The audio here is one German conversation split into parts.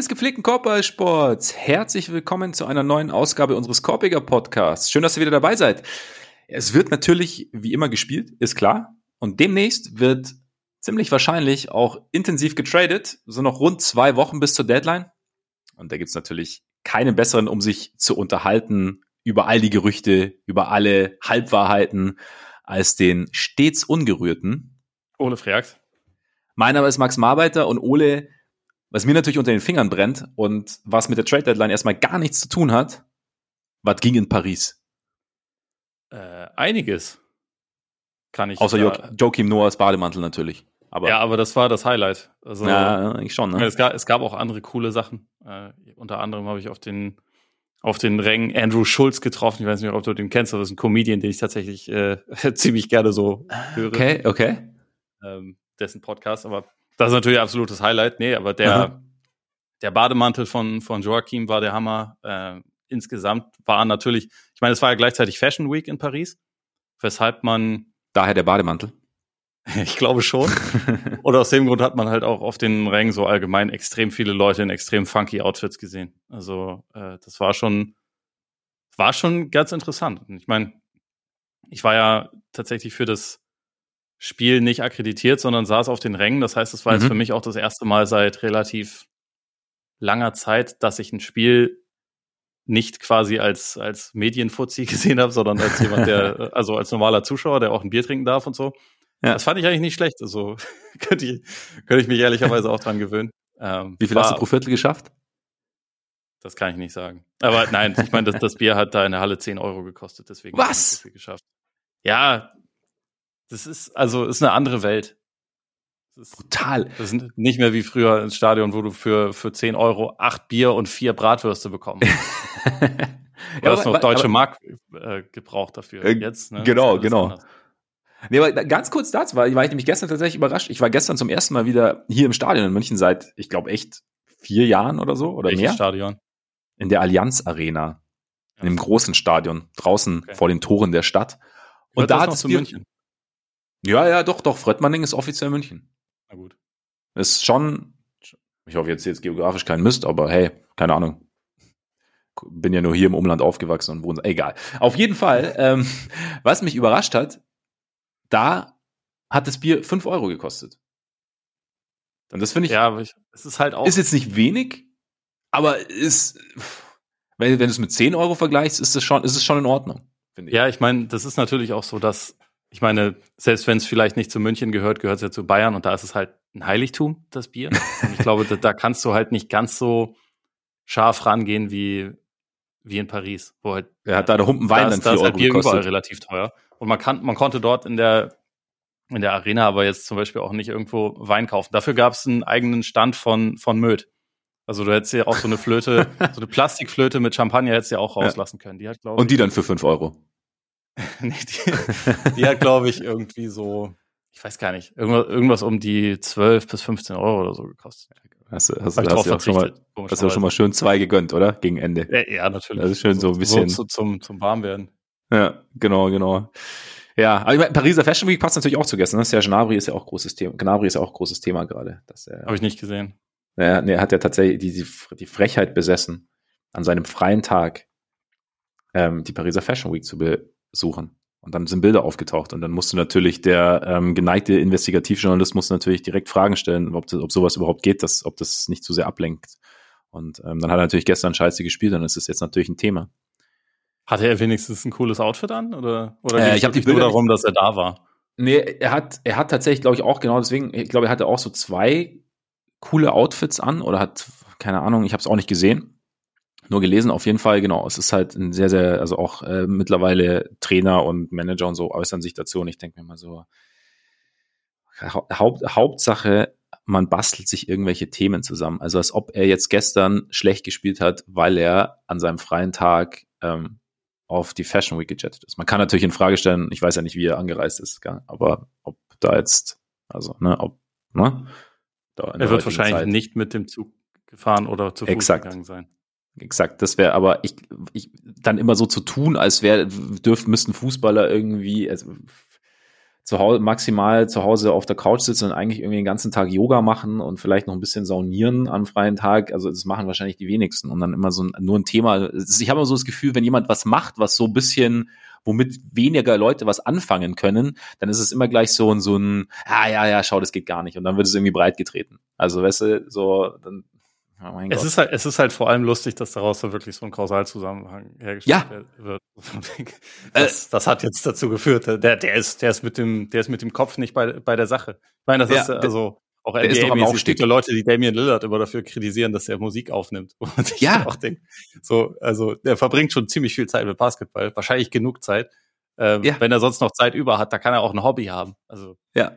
Des gepflegten Korbballsports, herzlich willkommen zu einer neuen Ausgabe unseres Korbiger Podcasts. Schön, dass ihr wieder dabei seid. Es wird natürlich wie immer gespielt, ist klar. Und demnächst wird ziemlich wahrscheinlich auch intensiv getradet. So noch rund zwei Wochen bis zur Deadline. Und da gibt's natürlich keinen besseren, um sich zu unterhalten über all die Gerüchte, über alle Halbwahrheiten, als den stets ungerührten. Ole Freaks. Mein Name ist Max Marbeiter und Ole was mir natürlich unter den Fingern brennt und was mit der Trade Deadline erstmal gar nichts zu tun hat, was ging in Paris? Äh, einiges. Kann ich. Außer jo Joachim Noahs Bademantel natürlich. Aber, ja, aber das war das Highlight. Also, ja, ich schon. Ne? Es, gab, es gab auch andere coole Sachen. Äh, unter anderem habe ich auf den auf den Rängen Andrew Schulz getroffen. Ich weiß nicht, ob du den kennst, aber das ist ein Comedian, den ich tatsächlich äh, ziemlich gerne so höre. Okay, okay. Ähm, dessen Podcast, aber das ist natürlich absolutes Highlight. Nee, aber der, der Bademantel von, von Joachim war der Hammer. Äh, insgesamt war natürlich, ich meine, es war ja gleichzeitig Fashion Week in Paris, weshalb man. Daher der Bademantel. Ich glaube schon. Oder aus dem Grund hat man halt auch auf den Rängen so allgemein extrem viele Leute in extrem funky Outfits gesehen. Also äh, das war schon, war schon ganz interessant. Und ich meine, ich war ja tatsächlich für das Spiel nicht akkreditiert, sondern saß auf den Rängen. Das heißt, es war mhm. jetzt für mich auch das erste Mal seit relativ langer Zeit, dass ich ein Spiel nicht quasi als, als Medienfuzzi gesehen habe, sondern als jemand, der, also als normaler Zuschauer, der auch ein Bier trinken darf und so. Ja. Das fand ich eigentlich nicht schlecht. Also könnte ich, könnte ich mich ehrlicherweise auch dran gewöhnen. Ähm, Wie viel war, hast du pro Viertel geschafft? Das kann ich nicht sagen. Aber nein, ich meine, das, das Bier hat da in der Halle 10 Euro gekostet, deswegen Was? So viel geschafft. Ja, das ist, also, ist eine andere Welt. Das ist brutal. Das ist nicht mehr wie früher ins Stadion, wo du für, für 10 Euro acht Bier und vier Bratwürste bekommst. du ja, hast noch deutsche aber, Mark äh, gebraucht dafür. Äh, Jetzt, ne? Genau, genau. Nee, aber ganz kurz dazu, weil war ich nämlich gestern tatsächlich überrascht. Ich war gestern zum ersten Mal wieder hier im Stadion in München seit, ich glaube, echt vier Jahren oder so oder Welches mehr. Stadion? In der Allianz Arena. In einem großen Stadion, draußen okay. vor den Toren der Stadt. Und da hat es München. Ja, ja, doch, doch. Fröttmanning ist offiziell München. Na gut. Ist schon, ich hoffe jetzt jetzt geografisch kein Mist, aber hey, keine Ahnung. Bin ja nur hier im Umland aufgewachsen und wohne. Egal. Auf jeden Fall, ähm, was mich überrascht hat, da hat das Bier fünf Euro gekostet. Und das finde ich. Ja, aber ich, es ist halt auch. Ist jetzt nicht wenig, aber ist, wenn, wenn du es mit zehn Euro vergleichst, ist es schon, ist es schon in Ordnung, ich. Ja, ich meine, das ist natürlich auch so, dass ich meine, selbst wenn es vielleicht nicht zu München gehört, gehört es ja zu Bayern und da ist es halt ein Heiligtum, das Bier. Und ich glaube, da, da, kannst du halt nicht ganz so scharf rangehen wie, wie in Paris, wo halt. Er hat da der Humpen Wein dann da ist halt Bier gekostet. überall relativ teuer. Und man kann, man konnte dort in der, in der Arena aber jetzt zum Beispiel auch nicht irgendwo Wein kaufen. Dafür gab es einen eigenen Stand von, von Möd. Also du hättest ja auch so eine Flöte, so eine Plastikflöte mit Champagner hättest du ja auch rauslassen können. Die hat, glaube Und die dann für fünf Euro. die, die hat, glaube ich, irgendwie so, ich weiß gar nicht, irgendwas, irgendwas um die 12 bis 15 Euro oder so gekostet. Hast du, hast, hast, hast, hast, schon mal, hast du schon mal schön zwei gegönnt, oder? Gegen Ende. Ja, ja natürlich. Das ist schön so, so ein bisschen. So, zum, zum Warmwerden. Ja, genau, genau. Ja, aber ich meine, Pariser Fashion Week passt natürlich auch zu gestern. Ne? Serge Gnabry ist ja auch großes Thema. Gnabry ist ja auch großes Thema gerade. Habe ich nicht gesehen. Ja, nee, er hat ja tatsächlich die, die, die Frechheit besessen, an seinem freien Tag ähm, die Pariser Fashion Week zu be suchen. Und dann sind Bilder aufgetaucht. Und dann musste natürlich der ähm, geneigte Investigativjournalist muss natürlich direkt Fragen stellen, ob, das, ob sowas überhaupt geht, dass, ob das nicht zu sehr ablenkt. Und ähm, dann hat er natürlich gestern Scheiße gespielt, dann ist es jetzt natürlich ein Thema. Hatte er wenigstens ein cooles Outfit an? Oder, oder äh, ich habe die Bilder nur darum, dass er da war? Nee, er hat, er hat tatsächlich, glaube ich, auch genau deswegen, ich glaube, er hatte auch so zwei coole Outfits an oder hat, keine Ahnung, ich habe es auch nicht gesehen nur gelesen, auf jeden Fall, genau. Es ist halt ein sehr, sehr, also auch äh, mittlerweile Trainer und Manager und so äußern sich dazu und ich denke mir mal so, Haupt, Hauptsache, man bastelt sich irgendwelche Themen zusammen. Also als ob er jetzt gestern schlecht gespielt hat, weil er an seinem freien Tag ähm, auf die Fashion Week gejettet ist. Man kann natürlich in Frage stellen, ich weiß ja nicht, wie er angereist ist, aber ob da jetzt, also, ne, ob, ne? er wird wahrscheinlich Zeit. nicht mit dem Zug gefahren oder zu Fuß Exakt. gegangen sein. Exakt, das wäre aber ich, ich dann immer so zu tun, als wäre dürfen müssten Fußballer irgendwie also zu Hause, maximal zu Hause auf der Couch sitzen und eigentlich irgendwie den ganzen Tag Yoga machen und vielleicht noch ein bisschen saunieren am freien Tag. Also das machen wahrscheinlich die wenigsten und dann immer so ein, nur ein Thema. Ich habe immer so das Gefühl, wenn jemand was macht, was so ein bisschen, womit weniger Leute was anfangen können, dann ist es immer gleich so ein, so ein, ah ja, ja, schau, das geht gar nicht. Und dann wird es irgendwie breit getreten. Also weißt du, so, dann Oh es, ist halt, es ist halt vor allem lustig, dass daraus so wirklich so ein Kausalzusammenhang hergestellt ja. wird. Das, das, hat jetzt dazu geführt. Der, der, ist, der, ist mit dem, der ist mit dem Kopf nicht bei, bei der Sache. Ich meine, das ja, ist also auch der ist doch Es gibt ja Leute, die Damian Lillard immer dafür kritisieren, dass er Musik aufnimmt. Ja. auch denkt, so, also der verbringt schon ziemlich viel Zeit mit Basketball, wahrscheinlich genug Zeit. Ähm, ja. Wenn er sonst noch Zeit über hat, da kann er auch ein Hobby haben. Also ja,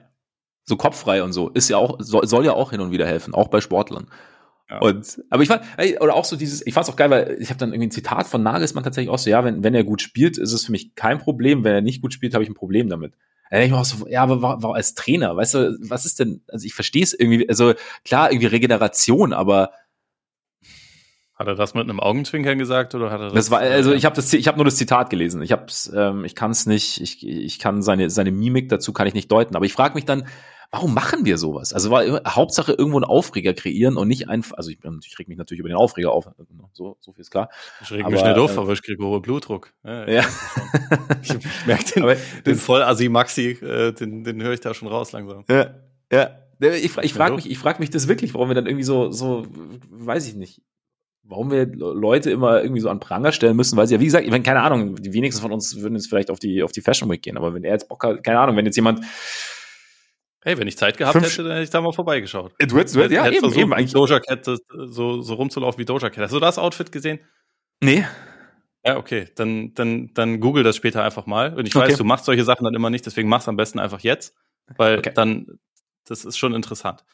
so kopffrei und so ist ja auch soll, soll ja auch hin und wieder helfen, auch bei Sportlern. Ja. Und, aber ich fand, oder auch so dieses, ich fand's auch geil, weil ich habe dann irgendwie ein Zitat von Nagelsmann tatsächlich auch so, ja, wenn, wenn er gut spielt, ist es für mich kein Problem. Wenn er nicht gut spielt, habe ich ein Problem damit. Da ich mir auch so, ja, aber war, war als Trainer, weißt du, was ist denn, also ich verstehe es irgendwie, also klar, irgendwie Regeneration, aber hat er das mit einem Augenzwinkern gesagt oder hat er das? Das war also ich habe das ich habe nur das Zitat gelesen. Ich hab's ähm, ich kann es nicht ich ich kann seine seine Mimik dazu kann ich nicht deuten, aber ich frage mich dann, warum machen wir sowas? Also war Hauptsache irgendwo einen Aufreger kreieren und nicht einfach, also ich, ich reg mich natürlich über den Aufreger auf, so, so viel ist klar. Ich reg mich nicht auf, äh, aber ich kriege hohen Blutdruck. Ja. ja. ich, ich merke den, aber den Vollasi Maxi, äh, den, den höre ich da schon raus langsam. Ja, ja. Ich, ich frage mich, ich frage mich das wirklich, warum wir dann irgendwie so, so, weiß ich nicht, warum wir Leute immer irgendwie so an Pranger stellen müssen, weil sie ja, wie gesagt, ich meine, keine Ahnung, die wenigsten von uns würden jetzt vielleicht auf die, auf die Fashion Week gehen, aber wenn er jetzt Bock hat, keine Ahnung, wenn jetzt jemand Hey, wenn ich Zeit gehabt Fünf hätte, dann hätte ich da mal vorbeigeschaut. Du hättest, du hättest, ja, eben, versucht, eben eigentlich. Doja Cat so, so rumzulaufen wie Doja Cat. Hast du das Outfit gesehen? Nee. Ja, okay. Dann, dann, dann google das später einfach mal. Und ich weiß, okay. du machst solche Sachen dann immer nicht, deswegen mach's am besten einfach jetzt. Weil okay. dann, das ist schon interessant.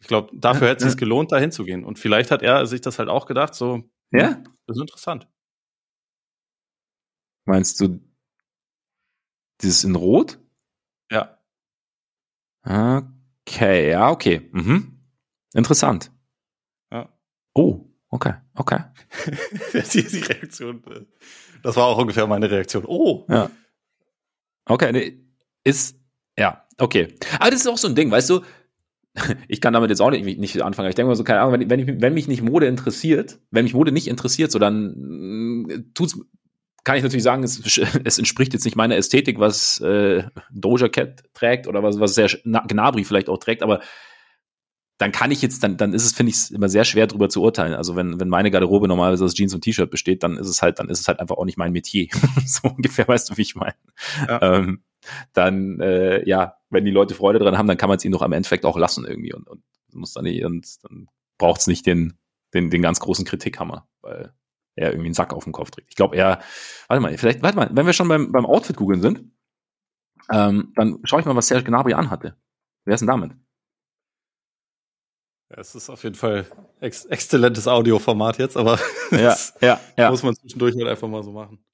Ich glaube, dafür hätte es sich gelohnt, da hinzugehen. Und vielleicht hat er sich das halt auch gedacht, so, ja, hm, das ist interessant. Meinst du dieses in Rot? Okay, ja, okay. Mhm. Interessant. Ja. Oh, okay, okay. die, die Reaktion, äh, das war auch ungefähr meine Reaktion. Oh. Ja. Okay, nee, ist, ja, okay. Aber das ist auch so ein Ding, weißt du, ich kann damit jetzt auch nicht, nicht anfangen. Ich denke mal so, keine Ahnung, wenn, wenn, ich, wenn mich nicht Mode interessiert, wenn mich Mode nicht interessiert, so dann mm, tut's kann ich natürlich sagen, es, es entspricht jetzt nicht meiner Ästhetik, was äh, Doja Cat trägt oder was, was sehr Gnabry vielleicht auch trägt, aber dann kann ich jetzt, dann, dann ist es, finde ich, immer sehr schwer darüber zu urteilen. Also wenn, wenn meine Garderobe normalerweise aus Jeans und T-Shirt besteht, dann ist es halt, dann ist es halt einfach auch nicht mein Metier. so ungefähr, weißt du, wie ich meine. Ja. Ähm, dann, äh, ja, wenn die Leute Freude dran haben, dann kann man es ihnen doch am Endeffekt auch lassen irgendwie und, und muss dann nicht, und dann braucht es nicht den, den, den ganz großen Kritikhammer, weil er irgendwie einen Sack auf dem Kopf trägt. Ich glaube, er, warte mal, vielleicht, warte mal, wenn wir schon beim, beim Outfit googeln sind, ähm, dann schaue ich mal, was Serge Gnabry anhatte. Wer ist denn damit? Ja, es ist auf jeden Fall ex exzellentes Audioformat jetzt, aber ja, ja, ja. muss man zwischendurch halt einfach mal so machen.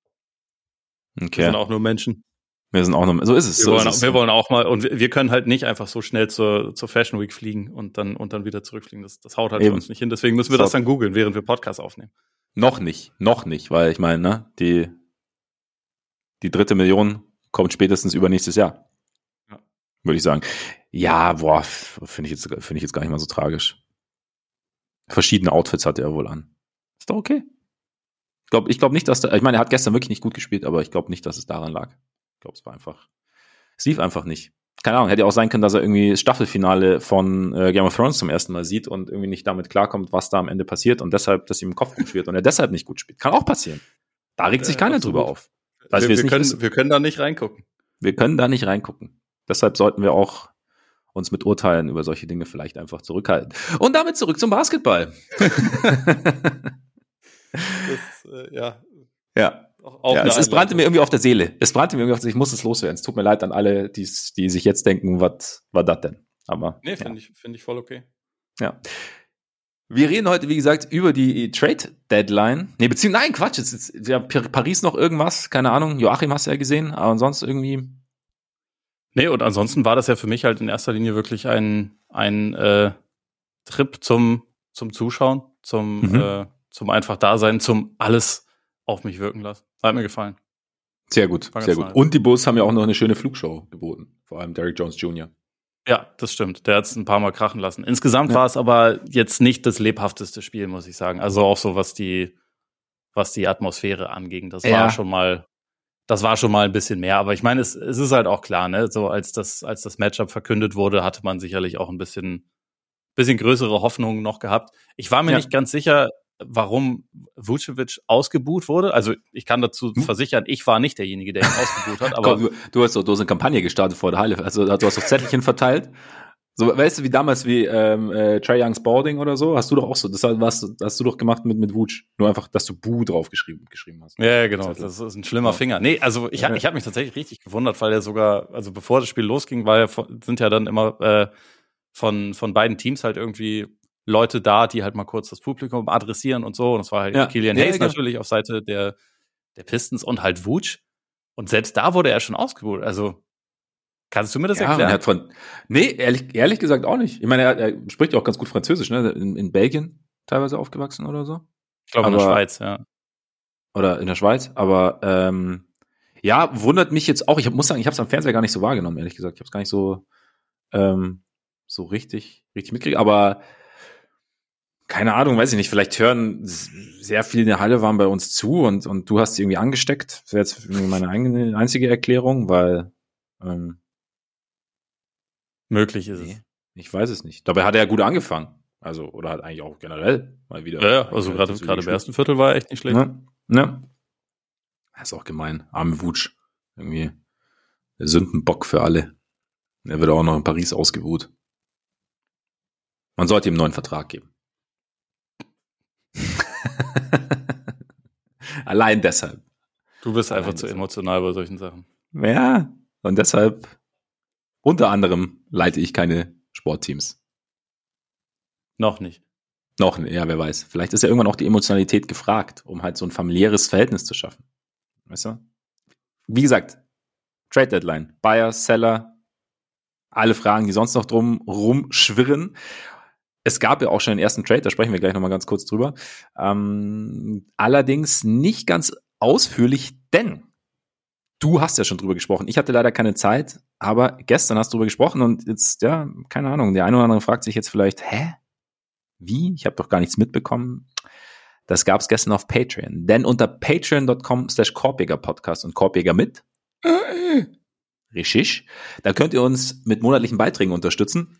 Okay. Wir sind auch nur Menschen. Wir sind auch nur, so ist es. Wir, so wollen, ist es. wir wollen auch mal, und wir, wir, können halt nicht einfach so schnell zur, zur Fashion Week fliegen und dann, und dann wieder zurückfliegen. Das, das haut halt Eben. für uns nicht hin. Deswegen müssen wir so. das dann googeln, während wir Podcasts aufnehmen. Noch nicht, noch nicht, weil ich meine, ne, die, die dritte Million kommt spätestens übernächstes Jahr. Ja. Würde ich sagen. Ja, boah, finde ich jetzt, finde ich jetzt gar nicht mal so tragisch. Verschiedene Outfits hat er wohl an. Ist doch okay. Ich glaube, ich glaube nicht, dass da, ich meine, er hat gestern wirklich nicht gut gespielt, aber ich glaube nicht, dass es daran lag. Ich glaube, es war einfach, es lief einfach nicht keine Ahnung, hätte ja auch sein können, dass er irgendwie das Staffelfinale von äh, Game of Thrones zum ersten Mal sieht und irgendwie nicht damit klarkommt, was da am Ende passiert und deshalb, dass ihm im Kopf rumschwirrt und er deshalb nicht gut spielt. Kann auch passieren. Da regt sich keiner drüber auf. wir, wir, können, wir können da nicht reingucken. Wir können da nicht reingucken. Deshalb sollten wir auch uns mit Urteilen über solche Dinge vielleicht einfach zurückhalten. Und damit zurück zum Basketball. das, äh, ja. Ja. Auch ja, es, es, brannte mir irgendwie auf der Seele. Es brannte mir irgendwie auf der Seele. Ich muss es loswerden. Es tut mir leid an alle, die, die sich jetzt denken, was war das denn? Aber. Nee, finde ja. ich, find ich voll okay. Ja. Wir reden heute, wie gesagt, über die Trade Deadline. Nee, beziehungsweise, nein, Quatsch, jetzt ist ja Paris noch irgendwas, keine Ahnung. Joachim hast du ja gesehen, aber sonst irgendwie. Nee, und ansonsten war das ja für mich halt in erster Linie wirklich ein, ein äh, Trip zum, zum Zuschauen, zum, mhm. äh, zum einfach Dasein, zum alles auf mich wirken lassen. Hat mir gefallen. Sehr gut, sehr gut. Nice. Und die Bulls haben ja auch noch eine schöne Flugshow geboten. Vor allem Derrick Jones Jr. Ja, das stimmt. Der hat es ein paar Mal krachen lassen. Insgesamt ja. war es aber jetzt nicht das lebhafteste Spiel, muss ich sagen. Also auch so, was die, was die Atmosphäre anging. Das ja. war schon mal, das war schon mal ein bisschen mehr. Aber ich meine, es, es ist halt auch klar, ne? So als das, als das Matchup verkündet wurde, hatte man sicherlich auch ein bisschen, bisschen größere Hoffnungen noch gehabt. Ich war mir ja. nicht ganz sicher, warum Vucevic ausgebuht wurde. Also ich kann dazu hm? versichern, ich war nicht derjenige, der ihn ausgebuht hat. Aber Komm, du, hast doch du hast eine Kampagne gestartet vor der Halle. Also du hast doch Zettelchen verteilt. So, weißt du, wie damals wie ähm, äh, Trey Young Spalding oder so, hast du doch auch so, das hast, hast du doch gemacht mit mit Vuce. Nur einfach, dass du Bu drauf geschrieben, geschrieben hast. Ja, genau. Das ist ein schlimmer ja. Finger. Nee, also ich, ich habe mich tatsächlich richtig gewundert, weil er sogar, also bevor das Spiel losging, war ja, sind ja dann immer äh, von, von beiden Teams halt irgendwie Leute da, die halt mal kurz das Publikum adressieren und so. Und das war halt ja. Killian Hayes ja, natürlich auf Seite der, der Pistons und halt Wutsch. Und selbst da wurde er schon ausgebucht. Also, kannst du mir das ja, erklären? Er hat von, nee, ehrlich, ehrlich gesagt auch nicht. Ich meine, er, er spricht auch ganz gut Französisch, ne? In, in Belgien teilweise aufgewachsen oder so. Ich glaube in der Schweiz, ja. Oder in der Schweiz, aber ähm, ja, wundert mich jetzt auch. Ich muss sagen, ich habe es am Fernseher gar nicht so wahrgenommen, ehrlich gesagt. Ich habe es gar nicht so ähm, so richtig richtig mitgekriegt. Aber keine Ahnung, weiß ich nicht, vielleicht hören sehr viele in der Halle waren bei uns zu und, und du hast sie irgendwie angesteckt. Das wäre jetzt meine eigene, einzige Erklärung, weil ähm, möglich ist nee, es. Ich weiß es nicht. Dabei hat er ja gut angefangen. Also, oder hat eigentlich auch generell mal wieder. Ja, ja also gerade gerade im ersten Viertel war er echt nicht schlecht. Ja, ne? Das ist auch gemein. Arme Wutsch. Irgendwie der Sündenbock für alle. Er wird auch noch in Paris ausgebuht. Man sollte ihm einen neuen Vertrag geben. Allein deshalb. Du bist Allein einfach zu emotional bei solchen Sachen. Ja, und deshalb unter anderem leite ich keine Sportteams. Noch nicht. Noch, ja, wer weiß. Vielleicht ist ja irgendwann auch die Emotionalität gefragt, um halt so ein familiäres Verhältnis zu schaffen. Weißt du? Wie gesagt, Trade Deadline, Buyer, Seller, alle Fragen, die sonst noch drum rumschwirren es gab ja auch schon den ersten Trade, da sprechen wir gleich nochmal ganz kurz drüber. Ähm, allerdings nicht ganz ausführlich, denn du hast ja schon drüber gesprochen. Ich hatte leider keine Zeit, aber gestern hast du drüber gesprochen und jetzt, ja, keine Ahnung, der eine oder andere fragt sich jetzt vielleicht, hä? Wie? Ich habe doch gar nichts mitbekommen. Das gab es gestern auf Patreon. Denn unter patreon.com slash Podcast und Korbjäger mit Richtig. Da könnt ihr uns mit monatlichen Beiträgen unterstützen.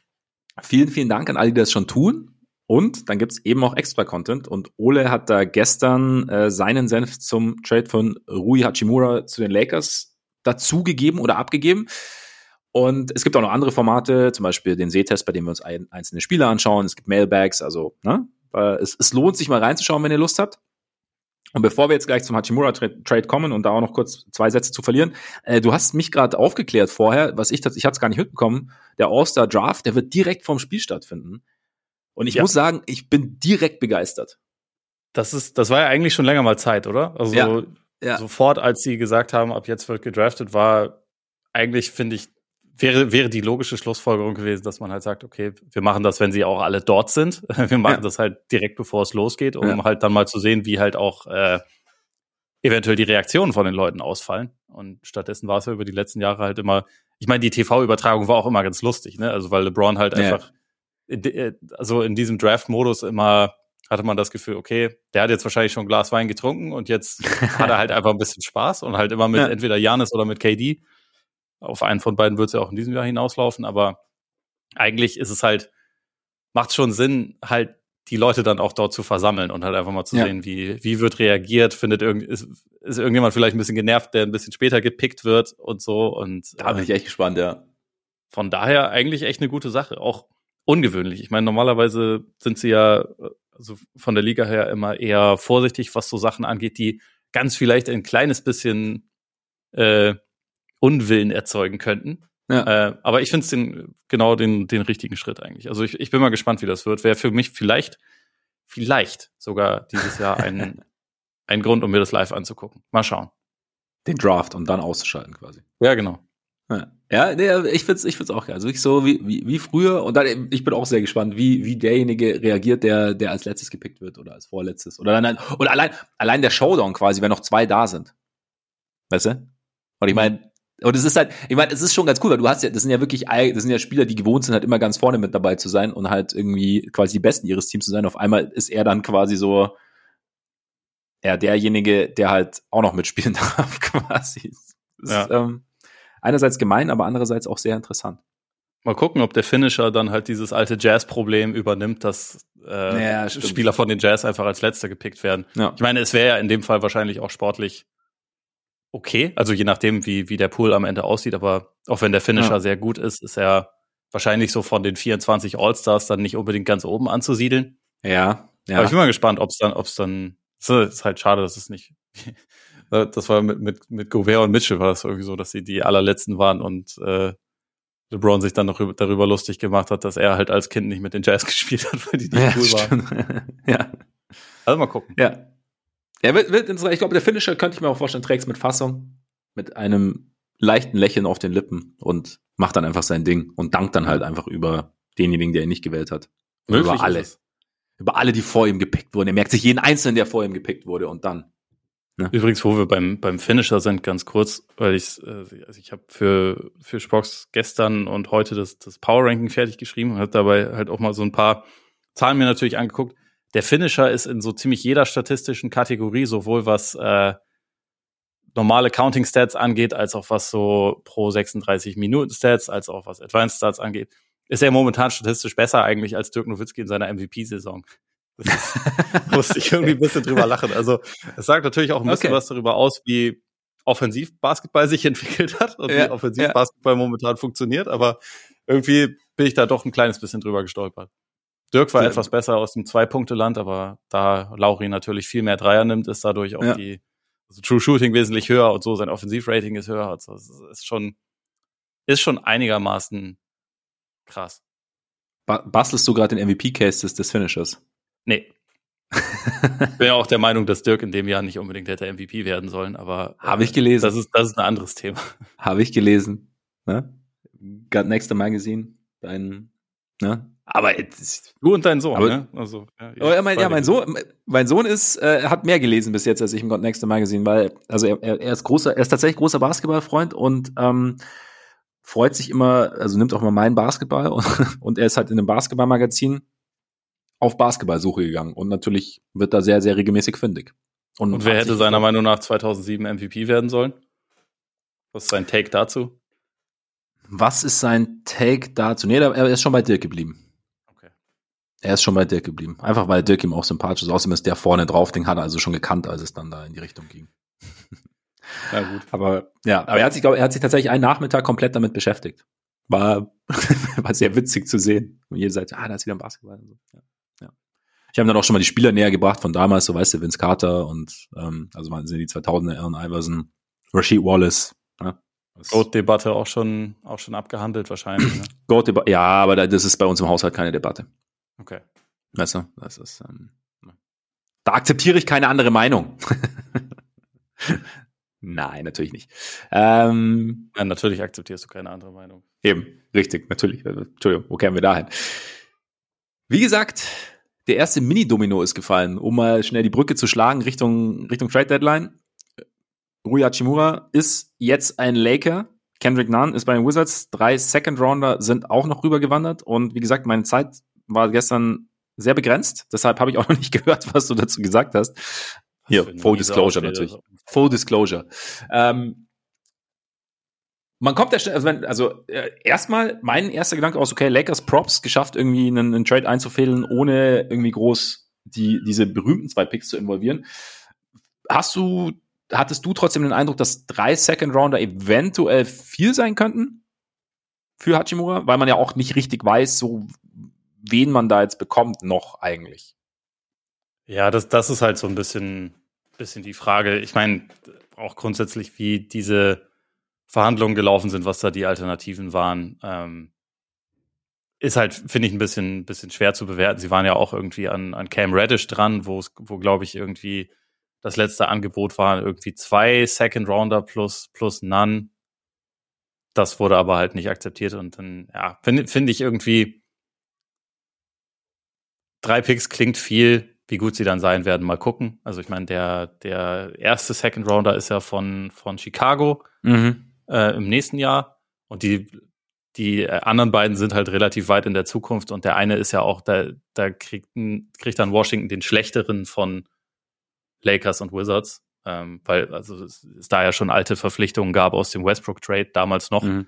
Vielen, vielen Dank an alle, die das schon tun. Und dann gibt's eben auch extra Content. Und Ole hat da gestern äh, seinen Senf zum Trade von Rui Hachimura zu den Lakers dazugegeben oder abgegeben. Und es gibt auch noch andere Formate, zum Beispiel den Sehtest, bei dem wir uns ein, einzelne Spieler anschauen. Es gibt Mailbags, also ne? es, es lohnt sich mal reinzuschauen, wenn ihr Lust habt. Und bevor wir jetzt gleich zum Hachimura-Trade kommen und da auch noch kurz zwei Sätze zu verlieren, äh, du hast mich gerade aufgeklärt vorher, was ich ich hatte es gar nicht mitbekommen, der All-Star Draft, der wird direkt vorm Spiel stattfinden. Und ich ja. muss sagen, ich bin direkt begeistert. Das ist, das war ja eigentlich schon länger mal Zeit, oder? Also ja. Ja. sofort, als sie gesagt haben, ab jetzt wird gedraftet, war eigentlich, finde ich, wäre, wäre die logische Schlussfolgerung gewesen, dass man halt sagt, okay, wir machen das, wenn sie auch alle dort sind. Wir machen ja. das halt direkt, bevor es losgeht, um ja. halt dann mal zu sehen, wie halt auch äh, eventuell die Reaktionen von den Leuten ausfallen. Und stattdessen war es ja über die letzten Jahre halt immer, ich meine, die TV-Übertragung war auch immer ganz lustig, ne? Also weil LeBron halt ja. einfach, äh, also in diesem Draft-Modus immer hatte man das Gefühl, okay, der hat jetzt wahrscheinlich schon ein Glas Wein getrunken und jetzt hat er halt einfach ein bisschen Spaß und halt immer mit entweder Janis oder mit KD. Auf einen von beiden wird es ja auch in diesem Jahr hinauslaufen, aber eigentlich ist es halt, macht schon Sinn, halt die Leute dann auch dort zu versammeln und halt einfach mal zu ja. sehen, wie, wie wird reagiert, findet irgend, ist, ist irgendjemand vielleicht ein bisschen genervt, der ein bisschen später gepickt wird und so. Und da bin ich echt gespannt, ja. Von daher eigentlich echt eine gute Sache. Auch ungewöhnlich. Ich meine, normalerweise sind sie ja also von der Liga her immer eher vorsichtig, was so Sachen angeht, die ganz vielleicht ein kleines bisschen äh, Unwillen erzeugen könnten. Ja. Äh, aber ich finde es den, genau den, den richtigen Schritt eigentlich. Also ich, ich bin mal gespannt, wie das wird. Wäre für mich vielleicht, vielleicht sogar dieses Jahr ein, ein Grund, um mir das live anzugucken. Mal schauen. Den Draft und dann auszuschalten quasi. Ja, genau. Ja, ja nee, ich find's, ich find's auch geil. Also ich so wie, wie, wie früher und dann, ich bin auch sehr gespannt, wie, wie derjenige reagiert, der, der als letztes gepickt wird oder als vorletztes. Oder dann, oder allein, allein der Showdown quasi, wenn noch zwei da sind. Weißt du? Und ich meine, und es ist halt, ich meine, es ist schon ganz cool, weil du hast ja, das sind ja wirklich, das sind ja Spieler, die gewohnt sind, halt immer ganz vorne mit dabei zu sein und halt irgendwie quasi die Besten ihres Teams zu sein. Auf einmal ist er dann quasi so, ja, derjenige, der halt auch noch mitspielen darf, quasi. Das ja. ist ähm, einerseits gemein, aber andererseits auch sehr interessant. Mal gucken, ob der Finisher dann halt dieses alte Jazz-Problem übernimmt, dass äh, ja, Spieler von den Jazz einfach als Letzter gepickt werden. Ja. Ich meine, es wäre ja in dem Fall wahrscheinlich auch sportlich okay, also je nachdem, wie, wie der Pool am Ende aussieht, aber auch wenn der Finisher ja. sehr gut ist, ist er wahrscheinlich so von den 24 All-Stars dann nicht unbedingt ganz oben anzusiedeln. Ja, ja. Aber ich bin mal gespannt, ob es dann, ob es dann, es ist halt schade, dass es nicht, das war mit, mit, mit Gobert und Mitchell war das irgendwie so, dass sie die allerletzten waren und äh, LeBron sich dann noch darüber lustig gemacht hat, dass er halt als Kind nicht mit den Jazz gespielt hat, weil die nicht ja, cool waren. ja. Also mal gucken. Ja. Ja, wird, wird. Ich glaube, der Finisher könnte ich mir auch vorstellen, trägt mit Fassung, mit einem leichten Lächeln auf den Lippen und macht dann einfach sein Ding und dankt dann halt einfach über denjenigen, der ihn nicht gewählt hat. Möglich über alle. Über alle, die vor ihm gepickt wurden. Er merkt sich jeden Einzelnen, der vor ihm gepickt wurde und dann. Ne? Übrigens, wo wir beim, beim Finisher sind, ganz kurz, weil ich, äh, also ich habe für, für Spox gestern und heute das, das Power Ranking fertig geschrieben und habe dabei halt auch mal so ein paar Zahlen mir natürlich angeguckt der Finisher ist in so ziemlich jeder statistischen Kategorie, sowohl was äh, normale Counting Stats angeht, als auch was so pro 36 Minuten Stats, als auch was Advanced Stats angeht, ist er momentan statistisch besser eigentlich als Dirk Nowitzki in seiner MVP-Saison. musste ich irgendwie ein bisschen drüber lachen. Also es sagt natürlich auch ein bisschen okay. was darüber aus, wie offensiv Basketball sich entwickelt hat und ja, wie offensiv ja. Basketball momentan funktioniert, aber irgendwie bin ich da doch ein kleines bisschen drüber gestolpert. Dirk war ja. etwas besser aus dem Zwei-Punkte-Land, aber da Lauri natürlich viel mehr Dreier nimmt, ist dadurch auch ja. die also True Shooting wesentlich höher und so, sein Offensivrating ist höher. Also das ist schon, ist schon einigermaßen krass. Ba bastelst du gerade den MVP-Case des, des Finishers? Nee. ich bin ja auch der Meinung, dass Dirk in dem Jahr nicht unbedingt hätte MVP werden sollen, aber habe ich gelesen. Das ist das ist ein anderes Thema. Habe ich gelesen. Ne? Got Next Magazine, dein ne? Aber jetzt, du und dein Sohn, aber, ne? Also, ja, ja, mein, ja, mein Sohn, mein Sohn ist, äh, hat mehr gelesen bis jetzt als ich im God Next Magazine, weil, also er, er ist großer, er ist tatsächlich großer Basketballfreund und ähm, freut sich immer, also nimmt auch immer meinen Basketball und, und er ist halt in einem Basketballmagazin auf Basketballsuche gegangen und natürlich wird da sehr, sehr regelmäßig fündig. Und, und wer hätte seiner Meinung nach 2007 MVP werden sollen? Was ist sein Take dazu? Was ist sein Take dazu? Nee, er ist schon bei Dirk geblieben. Er ist schon bei Dirk geblieben. Einfach weil Dirk ihm auch sympathisch ist. Außerdem ist der vorne drauf, den hat er also schon gekannt, als es dann da in die Richtung ging. Ja, gut. Aber ja, aber er hat sich, glaube er hat sich tatsächlich einen Nachmittag komplett damit beschäftigt. War, war sehr witzig zu sehen. Und jede Seite, ah, da ist wieder ein Basketball. Und so. ja, ja. Ich habe dann auch schon mal die Spieler näher gebracht von damals, so weißt du, Vince Carter und ähm, also waren sind die 2000er Allen Iverson, Rasheed Wallace. Ja, Goat-Debatte auch schon, auch schon abgehandelt wahrscheinlich. Ne? Goat-Debatte, ja, aber das ist bei uns im Haushalt keine Debatte. Okay. Weißt du, das ist, ähm, da akzeptiere ich keine andere Meinung. Nein, natürlich nicht. Ähm, ja, natürlich akzeptierst du keine andere Meinung. Eben, richtig, natürlich. Entschuldigung, wo kämen wir dahin? Wie gesagt, der erste Mini-Domino ist gefallen, um mal schnell die Brücke zu schlagen Richtung, Richtung Trade Deadline. Rui Hachimura ist jetzt ein Laker. Kendrick Nunn ist bei den Wizards. Drei Second Rounder sind auch noch rübergewandert. Und wie gesagt, meine Zeit war gestern sehr begrenzt, deshalb habe ich auch noch nicht gehört, was du dazu gesagt hast. Hier, Full Disclosure natürlich. Full Disclosure. Ähm, man kommt ja schnell, also, wenn, also äh, erstmal, mein erster Gedanke aus, okay, Lakers Props geschafft, irgendwie einen, einen Trade einzufädeln, ohne irgendwie groß die, diese berühmten zwei Picks zu involvieren. Hast du, hattest du trotzdem den Eindruck, dass drei Second Rounder eventuell viel sein könnten für Hachimura? Weil man ja auch nicht richtig weiß, so wen man da jetzt bekommt noch eigentlich. Ja, das, das ist halt so ein bisschen, bisschen die Frage. Ich meine, auch grundsätzlich, wie diese Verhandlungen gelaufen sind, was da die Alternativen waren, ähm, ist halt, finde ich, ein bisschen, bisschen schwer zu bewerten. Sie waren ja auch irgendwie an, an Cam Reddish dran, wo wo, glaube ich, irgendwie das letzte Angebot war, irgendwie zwei Second Rounder plus, plus None. Das wurde aber halt nicht akzeptiert und dann, ja, finde find ich irgendwie, drei Picks klingt viel. Wie gut sie dann sein werden, mal gucken. Also ich meine, der, der erste Second Rounder ist ja von, von Chicago. mhm. äh, im nächsten Jahr. Und die, die äh, anderen beiden sind halt relativ weit in der Zukunft. Und der eine ist ja auch, da, da kriegt, kriegt dann Washington den schlechteren von Lakers und Wizards. Ähm, weil also es, es da ja schon alte Verpflichtungen gab aus dem Westbrook-Trade damals noch. Mhm.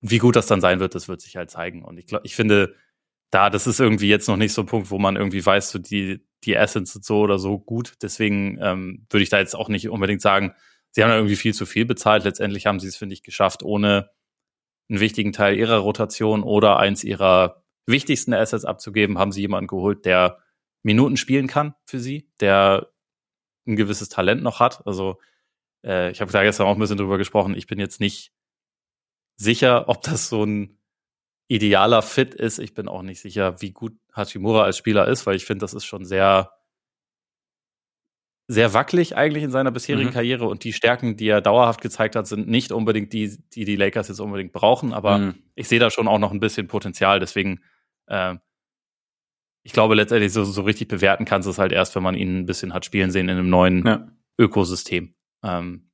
Wie gut das dann sein wird, das wird sich halt zeigen. Und ich glaube, ich finde, da, das ist irgendwie jetzt noch nicht so ein Punkt, wo man irgendwie weiß, so die, die Assets sind so oder so gut. Deswegen ähm, würde ich da jetzt auch nicht unbedingt sagen, sie haben da irgendwie viel zu viel bezahlt. Letztendlich haben sie es, finde ich, geschafft, ohne einen wichtigen Teil ihrer Rotation oder eins ihrer wichtigsten Assets abzugeben, haben sie jemanden geholt, der Minuten spielen kann für sie, der ein gewisses Talent noch hat. Also äh, ich habe da gestern auch ein bisschen drüber gesprochen. Ich bin jetzt nicht sicher, ob das so ein idealer Fit ist. Ich bin auch nicht sicher, wie gut Hachimura als Spieler ist, weil ich finde, das ist schon sehr, sehr wackelig eigentlich in seiner bisherigen mhm. Karriere und die Stärken, die er dauerhaft gezeigt hat, sind nicht unbedingt die, die die Lakers jetzt unbedingt brauchen, aber mhm. ich sehe da schon auch noch ein bisschen Potenzial. Deswegen, äh, ich glaube letztendlich so, so richtig bewerten kannst du es halt erst, wenn man ihn ein bisschen hat spielen sehen in einem neuen ja. Ökosystem. Ähm,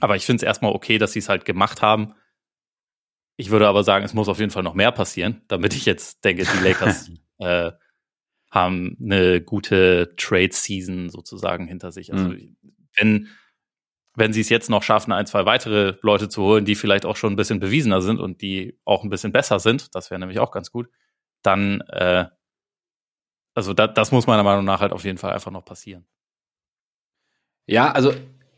aber ich finde es erstmal okay, dass sie es halt gemacht haben. Ich würde aber sagen, es muss auf jeden Fall noch mehr passieren, damit ich jetzt denke, die Lakers äh, haben eine gute Trade-Season sozusagen hinter sich. Also mhm. wenn, wenn sie es jetzt noch schaffen, ein, zwei weitere Leute zu holen, die vielleicht auch schon ein bisschen bewiesener sind und die auch ein bisschen besser sind, das wäre nämlich auch ganz gut, dann, äh, also da, das muss meiner Meinung nach halt auf jeden Fall einfach noch passieren. Ja, also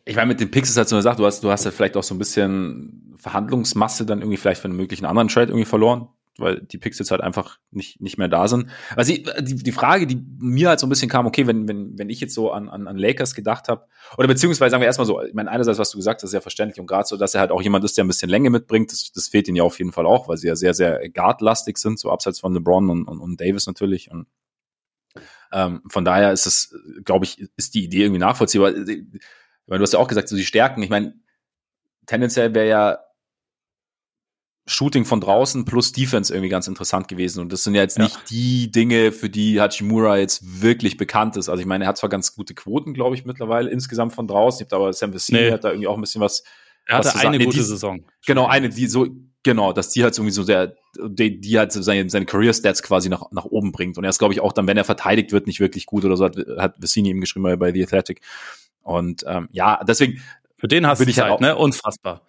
ich meine, mit den Picks ist halt so eine Sache, du hast, du hast ja vielleicht auch so ein bisschen Verhandlungsmasse dann irgendwie vielleicht für einen möglichen anderen Trade irgendwie verloren, weil die Picks jetzt halt einfach nicht, nicht mehr da sind. Also die, die Frage, die mir halt so ein bisschen kam, okay, wenn, wenn, wenn ich jetzt so an, an, an Lakers gedacht habe, oder beziehungsweise sagen wir erstmal so, ich meine, einerseits, was du gesagt hast, ist ja verständlich und gerade so, dass er halt auch jemand ist, der ein bisschen Länge mitbringt, das, das fehlt ihnen ja auf jeden Fall auch, weil sie ja sehr, sehr guardlastig sind, so abseits von LeBron und, und, und Davis natürlich und ähm, von daher ist es, glaube ich, ist die Idee irgendwie nachvollziehbar meine, du hast ja auch gesagt, so die Stärken. Ich meine, tendenziell wäre ja Shooting von draußen plus Defense irgendwie ganz interessant gewesen. Und das sind ja jetzt ja. nicht die Dinge, für die Hachimura jetzt wirklich bekannt ist. Also ich meine, er hat zwar ganz gute Quoten, glaube ich, mittlerweile insgesamt von draußen. Ich aber Sam Vecini nee. hat da irgendwie auch ein bisschen was. Er hatte eine gute nee, die, Saison. Genau, eine, die so, genau, dass die halt irgendwie so der, die, die halt seine, seine Career Stats quasi nach, nach oben bringt. Und er ist, glaube ich, auch dann, wenn er verteidigt wird, nicht wirklich gut oder so, hat, hat Vecini ihm geschrieben bei The Athletic. Und ähm, ja, deswegen. Für den hast du ich Zeit, halt ne? Unfassbar.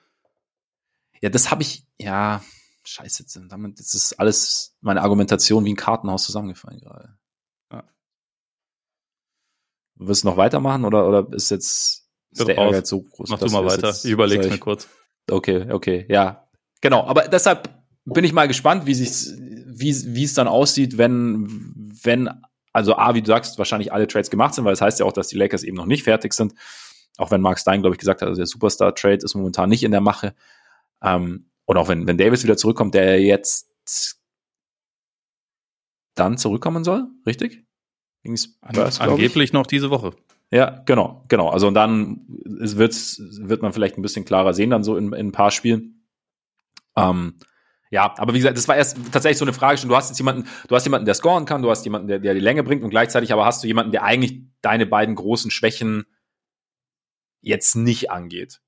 Ja, das habe ich, ja, scheiße, damit ist das alles meine Argumentation wie ein Kartenhaus zusammengefallen gerade. Ja. Willst du noch weitermachen oder, oder ist jetzt ist der Ärger so groß? Mach du mal weiter, jetzt, ich überleg's mir kurz. Okay, okay, ja. Genau, aber deshalb bin ich mal gespannt, wie sich wie, wie es dann aussieht, wenn, wenn also A, wie du sagst, wahrscheinlich alle Trades gemacht sind, weil das heißt ja auch, dass die Lakers eben noch nicht fertig sind. Auch wenn Mark Stein, glaube ich, gesagt hat, also der Superstar-Trade ist momentan nicht in der Mache. Ähm, und auch wenn, wenn Davis wieder zurückkommt, der jetzt dann zurückkommen soll, richtig? Spurs, Angeblich noch diese Woche. Ja, genau, genau. Also und dann wird, wird man vielleicht ein bisschen klarer sehen, dann so in, in ein paar Spielen. Ähm, ja, aber wie gesagt, das war erst tatsächlich so eine Frage schon. Du hast jetzt jemanden, du hast jemanden, der scoren kann, du hast jemanden, der, der die Länge bringt und gleichzeitig aber hast du jemanden, der eigentlich deine beiden großen Schwächen jetzt nicht angeht.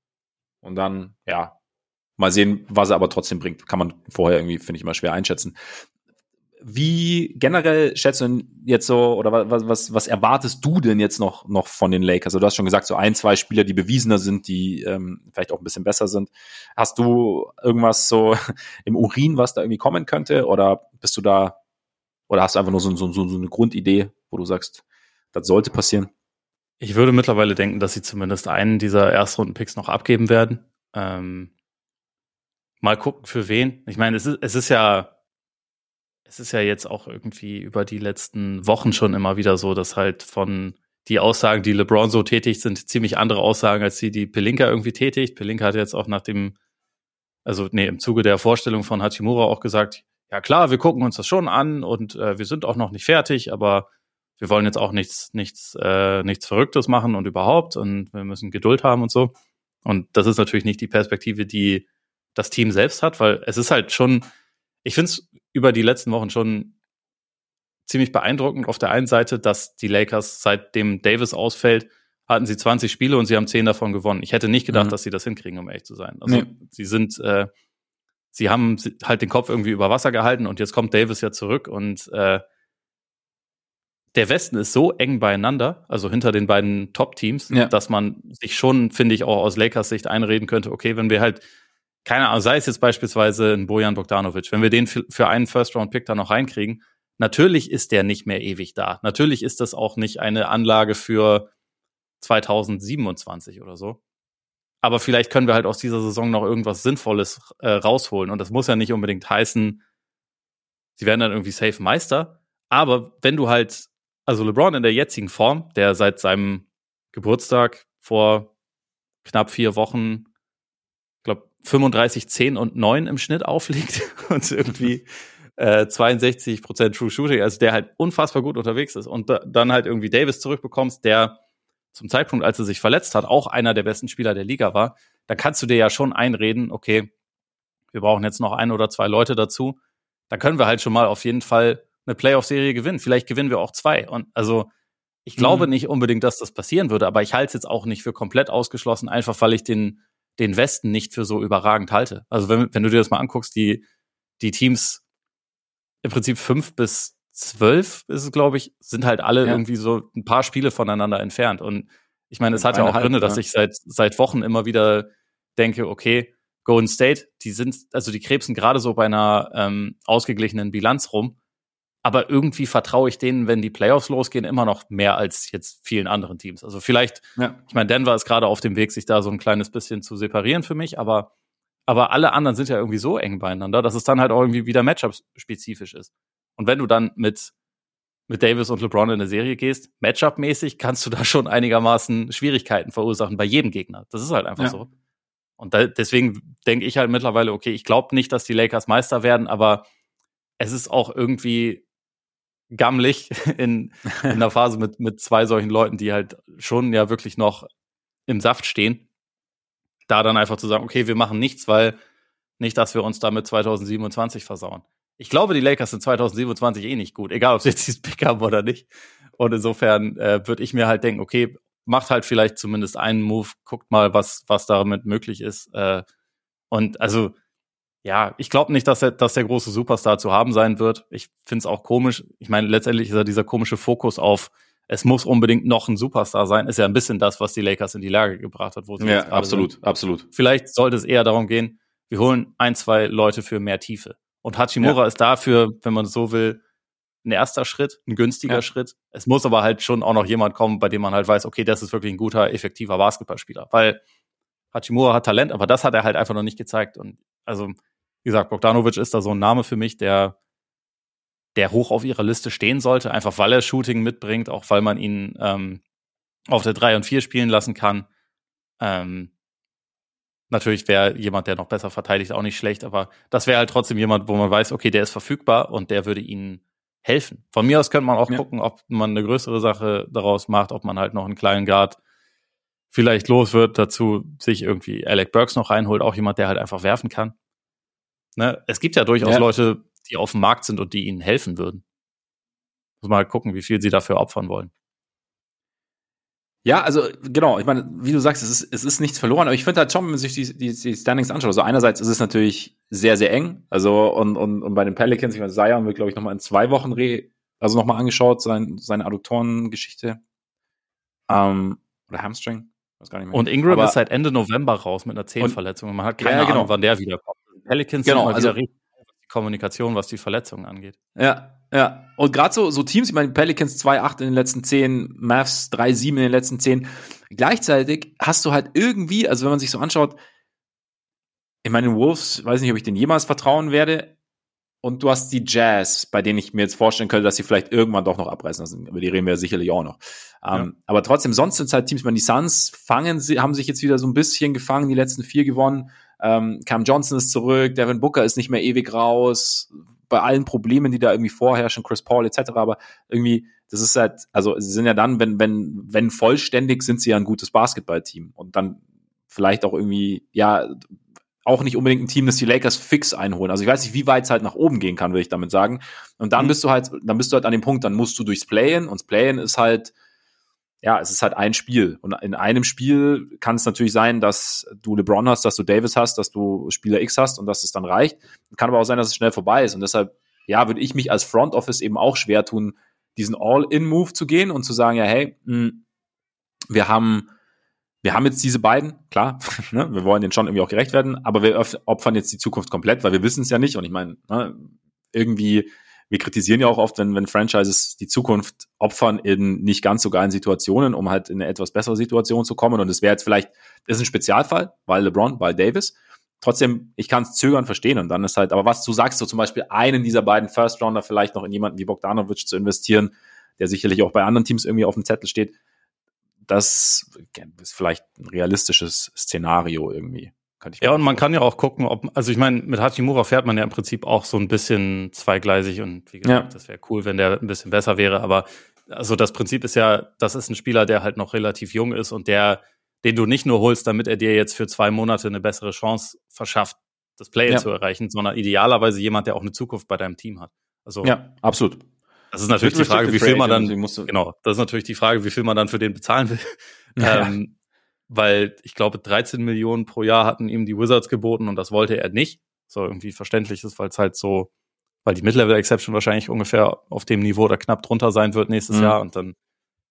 Und dann, ja, mal sehen, was er aber trotzdem bringt. Kann man vorher irgendwie, finde ich, immer schwer einschätzen wie generell schätzt du jetzt so, oder was, was, was erwartest du denn jetzt noch, noch von den Lakers? Also du hast schon gesagt, so ein, zwei Spieler, die bewiesener sind, die ähm, vielleicht auch ein bisschen besser sind. Hast du irgendwas so im Urin, was da irgendwie kommen könnte? Oder bist du da, oder hast du einfach nur so, so, so eine Grundidee, wo du sagst, das sollte passieren? Ich würde mittlerweile denken, dass sie zumindest einen dieser Erstrunden-Picks noch abgeben werden. Ähm, mal gucken, für wen. Ich meine, es ist, es ist ja es ist ja jetzt auch irgendwie über die letzten Wochen schon immer wieder so, dass halt von die Aussagen, die LeBron so tätigt, sind ziemlich andere Aussagen, als die, die Pelinka irgendwie tätigt. Pelinka hat jetzt auch nach dem, also nee, im Zuge der Vorstellung von Hachimura auch gesagt, ja klar, wir gucken uns das schon an und äh, wir sind auch noch nicht fertig, aber wir wollen jetzt auch nichts, nichts, äh, nichts Verrücktes machen und überhaupt und wir müssen Geduld haben und so. Und das ist natürlich nicht die Perspektive, die das Team selbst hat, weil es ist halt schon, ich finde es über die letzten Wochen schon ziemlich beeindruckend. Auf der einen Seite, dass die Lakers, seitdem Davis ausfällt, hatten sie 20 Spiele und sie haben 10 davon gewonnen. Ich hätte nicht gedacht, Mhm. dass sie das hinkriegen, um ehrlich zu sein. Also Nee. sie sind, äh, sie haben halt den Kopf irgendwie über Wasser gehalten und jetzt kommt Davis ja zurück und äh, der Westen ist so eng beieinander, also hinter den beiden Top-Teams, Ja. dass man sich schon, finde ich, auch aus Lakers Sicht einreden könnte, okay, wenn wir halt, keine Ahnung, sei es jetzt beispielsweise ein Bojan Bogdanovic, wenn wir den für, einen First-Round-Pick da noch reinkriegen, natürlich ist der nicht mehr ewig da. Natürlich ist das auch nicht eine Anlage für 2027 oder so. Aber vielleicht können wir halt aus dieser Saison noch irgendwas Sinnvolles äh, rausholen. Und das muss ja nicht unbedingt heißen, sie werden dann irgendwie safe Meister. Aber wenn du halt, also LeBron in der jetzigen Form, der seit seinem Geburtstag vor knapp vier Wochen, 35, 10 und 9 im Schnitt auflegt und irgendwie äh, 62 Prozent True Shooting, also der halt unfassbar gut unterwegs ist und da, dann halt irgendwie Davis zurückbekommst, der zum Zeitpunkt, als er sich verletzt hat, auch einer der besten Spieler der Liga war, dann kannst du dir ja schon einreden, okay, wir brauchen jetzt noch ein oder zwei Leute dazu. Da können wir halt schon mal auf jeden Fall eine Playoff-Serie gewinnen. Vielleicht gewinnen wir auch zwei. Und also ich glaube Mhm. nicht unbedingt, dass das passieren würde, aber ich halte es jetzt auch nicht für komplett ausgeschlossen, einfach weil ich den, den Westen nicht für so überragend halte. Also wenn, wenn du dir das mal anguckst, die, die Teams im Prinzip fünf bis zwölf ist es, glaube ich, sind halt alle Ja. irgendwie so ein paar Spiele voneinander entfernt. Und ich meine, es hat ja auch Gründe, dass ich seit, seit Wochen immer wieder denke, okay, Golden State, die sind, also die krebsen gerade so bei einer ähm, ausgeglichenen Bilanz rum. Aber irgendwie vertraue ich denen, wenn die Playoffs losgehen, immer noch mehr als jetzt vielen anderen Teams. Also vielleicht, Ja. ich meine, Denver ist gerade auf dem Weg, sich da so ein kleines bisschen zu separieren für mich, aber, aber alle anderen sind ja irgendwie so eng beieinander, dass es dann halt auch irgendwie wieder Matchup-spezifisch ist. Und wenn du dann mit, mit Davis und LeBron in eine Serie gehst, Matchup-mäßig kannst du da schon einigermaßen Schwierigkeiten verursachen bei jedem Gegner. Das ist halt einfach Ja. so. Und da, deswegen denke ich halt mittlerweile, okay, ich glaube nicht, dass die Lakers Meister werden, aber es ist auch irgendwie gammelig in, in einer Phase mit, mit zwei solchen Leuten, die halt schon ja wirklich noch im Saft stehen, da dann einfach zu sagen, okay, wir machen nichts, weil nicht, dass wir uns damit 2027 versauen. Ich glaube, die Lakers sind 2027 eh nicht gut, egal ob sie jetzt dieses Pick haben oder nicht. Und insofern äh, würde ich mir halt denken, okay, macht halt vielleicht zumindest einen Move, guckt mal, was, was damit möglich ist. Äh, und also, ja, ich glaube nicht, dass, er, dass der große Superstar zu haben sein wird. Ich finde es auch komisch. Ich meine, letztendlich ist ja dieser komische Fokus auf, es muss unbedingt noch ein Superstar sein, ist ja ein bisschen das, was die Lakers in die Lage gebracht hat, wo sie Ja, absolut, sind. absolut. Vielleicht sollte es eher darum gehen, wir holen ein, zwei Leute für mehr Tiefe. Und Hachimura ist dafür, wenn man so will, ein erster Schritt, ein günstiger Ja. Schritt. Es muss aber halt schon auch noch jemand kommen, bei dem man halt weiß, okay, das ist wirklich ein guter, effektiver Basketballspieler. Weil Hachimura hat Talent, aber das hat er halt einfach noch nicht gezeigt. Und also, wie gesagt, Bogdanovic ist da so ein Name für mich, der, der hoch auf ihrer Liste stehen sollte, einfach weil er Shooting mitbringt, auch weil man ihn ähm, auf der 3 und 4 spielen lassen kann. Ähm, natürlich wäre jemand, der noch besser verteidigt, auch nicht schlecht, aber das wäre halt trotzdem jemand, wo man weiß, okay, der ist verfügbar und der würde ihnen helfen. Von mir aus könnte man auch Ja. gucken, ob man eine größere Sache daraus macht, ob man halt noch einen kleinen Guard vielleicht los wird, dazu sich irgendwie Alec Burks noch reinholt, auch jemand, der halt einfach werfen kann. Ne? Es gibt ja durchaus Ja. Leute, die auf dem Markt sind und die ihnen helfen würden. Muss man halt gucken, wie viel sie dafür opfern wollen. Ja, also genau, ich meine, wie du sagst, es ist, es ist nichts verloren, aber ich finde halt schon, wenn man sich die, die, die Standings anschaut, also einerseits ist es natürlich sehr, sehr eng, also und, und, und bei den Pelicans, ich meine, Zion wird, glaube ich, nochmal in zwei Wochen re, also nochmal angeschaut, sein, seine Adduktorengeschichte. Ähm, oder Hamstring, weiß gar nicht mehr. Und Ingram Aber- ist seit Ende November raus mit einer Zehenverletzung und man hat keine Ja, genau. Ahnung, wann der wiederkommt. Pelicans Genau, sind mal also- richtig was die Kommunikation, was die Verletzungen angeht. Ja, ja. Und gerade so, so Teams, ich meine, Pelicans 2-8 in den letzten 10, Mavs 3-7 in den letzten 10. Gleichzeitig hast du halt irgendwie, also wenn man sich so anschaut, ich meine, den Wolves, weiß nicht, ob ich denen jemals vertrauen werde. Und du hast die Jazz, bei denen ich mir jetzt vorstellen könnte, dass sie vielleicht irgendwann doch noch abreißen lassen. Über die reden wir ja sicherlich auch noch. Ähm, aber trotzdem, sonst sind es halt Teams, ich meine, die Suns fangen sie, haben sich jetzt wieder so ein bisschen gefangen, die letzten vier gewonnen. Ähm, Cam Johnson ist zurück, Devin Booker ist nicht mehr ewig raus. Bei allen Problemen, die da irgendwie vorherrschen, Chris Paul etc. Aber irgendwie, das ist halt, also sie sind ja dann, wenn, wenn, wenn vollständig, sind sie ja ein gutes Basketballteam. Und dann vielleicht auch irgendwie, ja, auch nicht unbedingt ein Team, das die Lakers fix einholen. Also ich weiß nicht, wie weit es halt nach oben gehen kann, würde ich damit sagen. Und dann Mhm. bist du halt, dann bist du halt an dem Punkt, dann musst du durchs Playen und das Playen ist halt, ja, es ist halt ein Spiel. Und in einem Spiel kann es natürlich sein, dass du LeBron hast, dass du Davis hast, dass du Spieler X hast und dass es dann reicht. Kann aber auch sein, dass es schnell vorbei ist. Und deshalb, ja, würde ich mich als Front Office eben auch schwer tun, diesen All-In-Move zu gehen und zu sagen, ja, hey, mh, hm, wir haben, wir haben jetzt diese beiden, klar, ne, wir wollen denen schon irgendwie auch gerecht werden, aber wir opfern jetzt die Zukunft komplett, weil wir wissen es ja nicht. Und ich meine, ne, irgendwie wir kritisieren ja auch oft, wenn, wenn Franchises die Zukunft opfern in nicht ganz so geilen Situationen, um halt in eine etwas bessere Situation zu kommen. Und es wäre jetzt vielleicht, ist ein Spezialfall, weil LeBron, weil Davis. Trotzdem, ich kann es zögern verstehen. Und dann ist halt, aber was du sagst, so zum Beispiel einen dieser beiden First Rounder vielleicht noch in jemanden wie Bogdanovic zu investieren, der sicherlich auch bei anderen Teams irgendwie auf dem Zettel steht, das ist vielleicht ein realistisches Szenario irgendwie ja, und man kann ja auch gucken, ob, also ich meine, mit Hachimura fährt man ja im Prinzip auch so ein bisschen zweigleisig und wie gesagt, ja. das wäre cool, wenn der ein bisschen besser wäre, aber also das Prinzip ist ja, das ist ein Spieler, der halt noch relativ jung ist und der, den du nicht nur holst, damit er dir jetzt für zwei Monate eine bessere Chance verschafft, das Play ja. zu erreichen, sondern idealerweise jemand, der auch eine Zukunft bei deinem Team hat. Also ja, absolut. Das ist natürlich die Frage, wie viel man dann, genau, das ist natürlich die Frage, wie viel man dann für den bezahlen will. Ja. Ähm, weil ich glaube, 13 Millionen pro Jahr hatten ihm die Wizards geboten und das wollte er nicht. So irgendwie verständlich ist, weil es halt so, weil die Mid-Level-Exception wahrscheinlich ungefähr auf dem Niveau oder knapp drunter sein wird nächstes mhm. Jahr und dann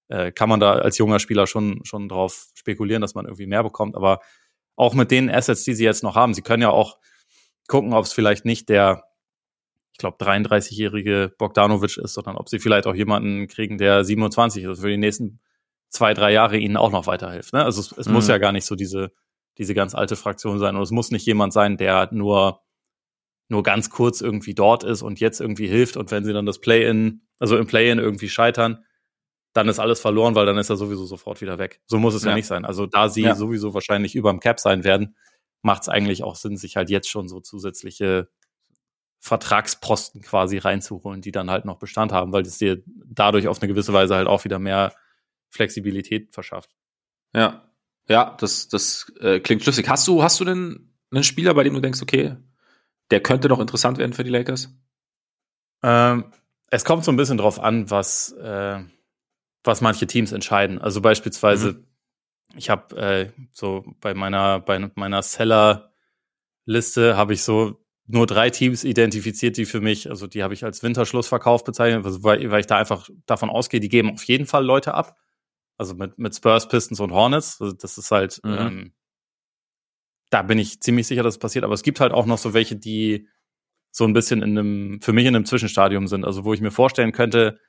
äh, kann man da als junger Spieler schon, schon drauf spekulieren, dass man irgendwie mehr bekommt. Aber auch mit den Assets, die sie jetzt noch haben, sie können ja auch gucken, ob es vielleicht nicht der, ich glaube, 33-jährige Bogdanovic ist, sondern ob sie vielleicht auch jemanden kriegen, der 27 ist für die nächsten zwei, drei Jahre ihnen auch noch weiterhilft. Ne? Also es, es mhm. muss ja gar nicht so diese, diese ganz alte Fraktion sein. Und es muss nicht jemand sein, der nur, nur ganz kurz irgendwie dort ist und jetzt irgendwie hilft. Und wenn sie dann das Play-In, also im Play-In irgendwie scheitern, dann ist alles verloren, weil dann ist er sowieso sofort wieder weg. So muss es ja, ja nicht sein. Also da sie ja. sowieso wahrscheinlich überm Cap sein werden, macht es eigentlich auch Sinn, sich halt jetzt schon so zusätzliche Vertragsposten quasi reinzuholen, die dann halt noch Bestand haben, weil es dir dadurch auf eine gewisse Weise halt auch wieder mehr Flexibilität verschafft. Ja, ja, das, das äh, klingt schlüssig. Hast du, hast du denn einen Spieler, bei dem du denkst, okay, der könnte doch interessant werden für die Lakers? Ähm, es kommt so ein bisschen drauf an, was, äh, was manche Teams entscheiden. Also beispielsweise, mhm. ich habe äh, so bei meiner, bei meiner Seller-Liste habe ich so nur drei Teams identifiziert, die für mich, also die habe ich als Winterschlussverkauf bezeichnet, weil, weil ich da einfach davon ausgehe, die geben auf jeden Fall Leute ab. Also mit, mit Spurs, Pistons und Hornets. Also das ist halt, mhm. ähm, da bin ich ziemlich sicher, dass es passiert. Aber es gibt halt auch noch so welche, die so ein bisschen in einem, für mich in einem Zwischenstadium sind. Also wo ich mir vorstellen könnte,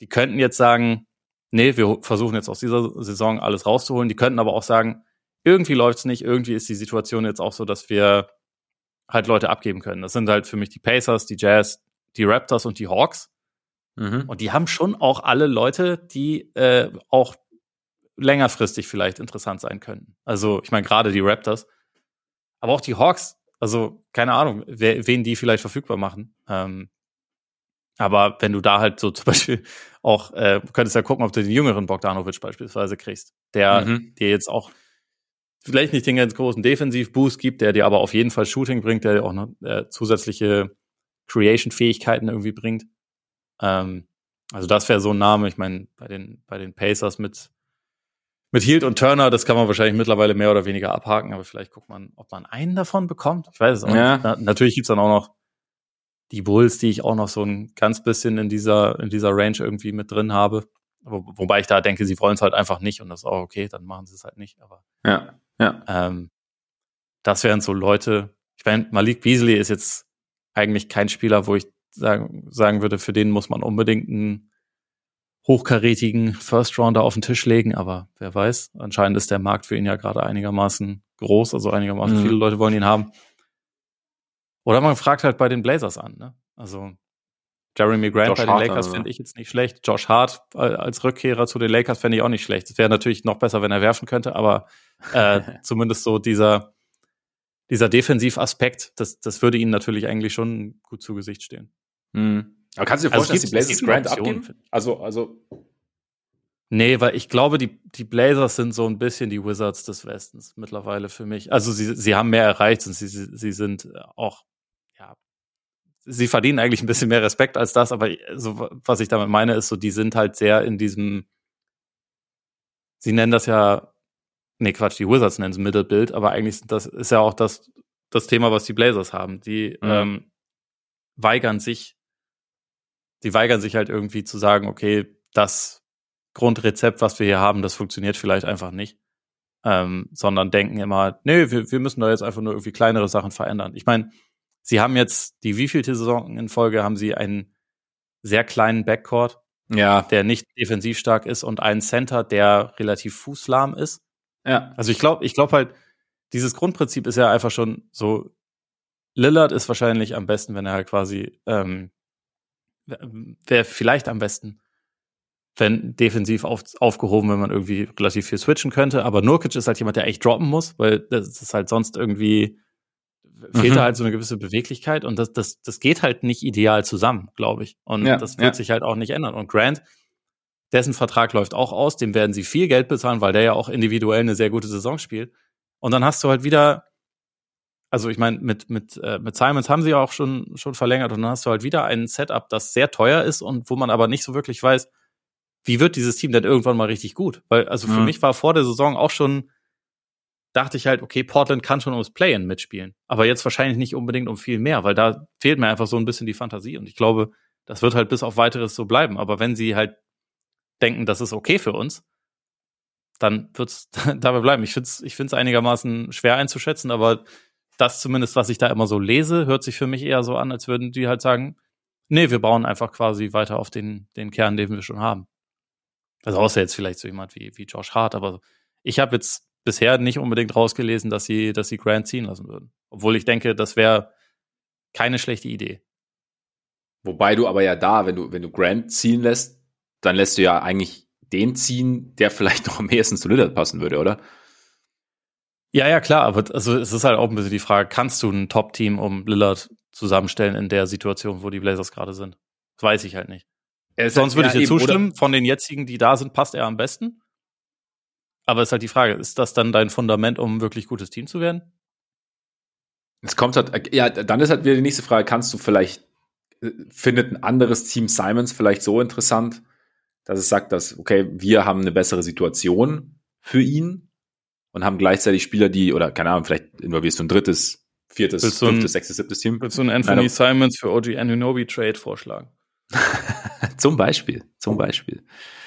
die könnten jetzt sagen, nee, wir versuchen jetzt aus dieser Saison alles rauszuholen. Die könnten aber auch sagen, irgendwie läuft's nicht, irgendwie ist die Situation jetzt auch so, dass wir halt Leute abgeben können. Das sind halt für mich die Pacers, die Jazz, die Raptors und die Hawks. Mhm. Und die haben schon auch alle Leute, die äh, auch längerfristig vielleicht interessant sein könnten. Also, ich meine, gerade die Raptors, aber auch die Hawks, also keine Ahnung, wer, wen die vielleicht verfügbar machen. Ähm, aber wenn du da halt so zum Beispiel auch, äh, könntest ja gucken, ob du den jüngeren Bogdanovic beispielsweise kriegst, der mhm. dir jetzt auch vielleicht nicht den ganz großen Defensivboost gibt, der dir aber auf jeden Fall Shooting bringt, der dir auch noch äh, zusätzliche Creation-Fähigkeiten irgendwie bringt. Ähm, also das wäre so ein Name. Ich meine, bei den, bei den Pacers mit, mit Hield und Turner, das kann man wahrscheinlich mittlerweile mehr oder weniger abhaken, aber vielleicht guckt man, ob man einen davon bekommt. Ich weiß es auch ja. nicht. Na, natürlich gibt's dann auch noch die Bulls, die ich auch noch so ein ganz bisschen in dieser, in dieser Range irgendwie mit drin habe. Wo, wobei ich da denke, sie wollen es halt einfach nicht und das ist auch okay, dann machen sie es halt nicht. Aber ja, ja. Ähm, das wären so Leute. Ich meine, Malik Beasley ist jetzt eigentlich kein Spieler, wo ich sagen, sagen würde, für den muss man unbedingt einen hochkarätigen First Rounder auf den Tisch legen, aber wer weiß, anscheinend ist der Markt für ihn ja gerade einigermaßen groß, also einigermaßen mhm. viele Leute wollen ihn haben. Oder man fragt halt bei den Blazers an, ne? Also Jeremy Grant Josh bei den Hart, Lakers also. finde ich jetzt nicht schlecht. Josh Hart als Rückkehrer zu den Lakers fände ich auch nicht schlecht. Es wäre natürlich noch besser, wenn er werfen könnte, aber äh, zumindest so dieser, dieser Defensivaspekt, das, das würde ihnen natürlich eigentlich schon gut zu Gesicht stehen. Hm. Aber kannst du dir also vorstellen, dass die Blazers Grant abgeben? Also, also. Nee, weil ich glaube, die, die Blazers sind so ein bisschen die Wizards des Westens mittlerweile für mich. Also sie, sie haben mehr erreicht und sie, sie, sie sind auch, ja, sie verdienen eigentlich ein bisschen mehr Respekt als das, aber so, was ich damit meine, ist so, die sind halt sehr in diesem, sie nennen das ja, nee, Quatsch, die Wizards nennen es Mittelbild, aber eigentlich sind das ist ja auch das, das Thema, was die Blazers haben. Die mhm. ähm, weigern sich, die weigern sich halt irgendwie zu sagen, okay, das Grundrezept, was wir hier haben, das funktioniert vielleicht einfach nicht. Ähm, sondern denken immer, nee, wir, wir müssen da jetzt einfach nur irgendwie kleinere Sachen verändern. Ich meine, sie haben jetzt die wievielte Saison in Folge haben sie einen sehr kleinen Backcourt, ja. der nicht defensiv stark ist und einen Center, der relativ fußlahm ist. Ja. Also ich glaube, ich glaube halt, dieses Grundprinzip ist ja einfach schon so, Lillard ist wahrscheinlich am besten, wenn er halt quasi, ähm, wäre vielleicht am besten, wenn defensiv auf, aufgehoben, wenn man irgendwie relativ viel switchen könnte. Aber Nurkic ist halt jemand, der echt droppen muss, weil das ist halt sonst irgendwie fehlt mhm. da halt so eine gewisse Beweglichkeit und das, das, das geht halt nicht ideal zusammen, glaube ich. Und ja, das wird ja. sich halt auch nicht ändern. Und Grant, dessen Vertrag läuft auch aus, dem werden sie viel Geld bezahlen, weil der ja auch individuell eine sehr gute Saison spielt. Und dann hast du halt wieder, also ich meine, mit, mit, äh, mit Simons haben sie ja auch schon, schon verlängert und dann hast du halt wieder ein Setup, das sehr teuer ist und wo man aber nicht so wirklich weiß, wie wird dieses Team denn irgendwann mal richtig gut? Weil, also für mhm. mich war vor der Saison auch schon dachte ich halt, okay, Portland kann schon ums Play-In mitspielen. Aber jetzt wahrscheinlich nicht unbedingt um viel mehr, weil da fehlt mir einfach so ein bisschen die Fantasie. Und ich glaube, das wird halt bis auf weiteres so bleiben. Aber wenn sie halt denken, das ist okay für uns, dann wird's dabei bleiben. Ich finde es ich find's einigermaßen schwer einzuschätzen, aber das zumindest, was ich da immer so lese, hört sich für mich eher so an, als würden die halt sagen, nee, wir bauen einfach quasi weiter auf den, den Kern, den wir schon haben. Also außer jetzt vielleicht so jemand wie, wie Josh Hart, aber ich habe jetzt bisher nicht unbedingt rausgelesen, dass sie, dass sie Grant ziehen lassen würden. Obwohl ich denke, das wäre keine schlechte Idee. Wobei du aber ja da, wenn du, wenn du Grant ziehen lässt, dann lässt du ja eigentlich den ziehen, der vielleicht noch am ehesten zu Lillard passen würde, oder? Ja, ja, klar, aber also es ist halt auch ein bisschen die Frage, kannst du ein Top-Team um Lillard zusammenstellen in der Situation, wo die Blazers gerade sind? Das weiß ich halt nicht. Sonst würde ja, ich dir zustimmen, von den jetzigen, die da sind, passt er am besten. Aber ist halt die Frage, ist das dann dein Fundament, um ein wirklich gutes Team zu werden? Es kommt halt, ja, dann ist halt wieder die nächste Frage, kannst du vielleicht, äh, findet ein anderes Team Simons vielleicht so interessant, dass es sagt, dass, okay, wir haben eine bessere Situation für ihn und haben gleichzeitig Spieler, die, oder keine Ahnung, vielleicht involvierst du ein drittes, viertes, willst fünftes, ein, sechstes, siebtes Team. Willst du einen Anthony Nein, Simons für OG Anunobi Trade vorschlagen? zum Beispiel, zum Beispiel.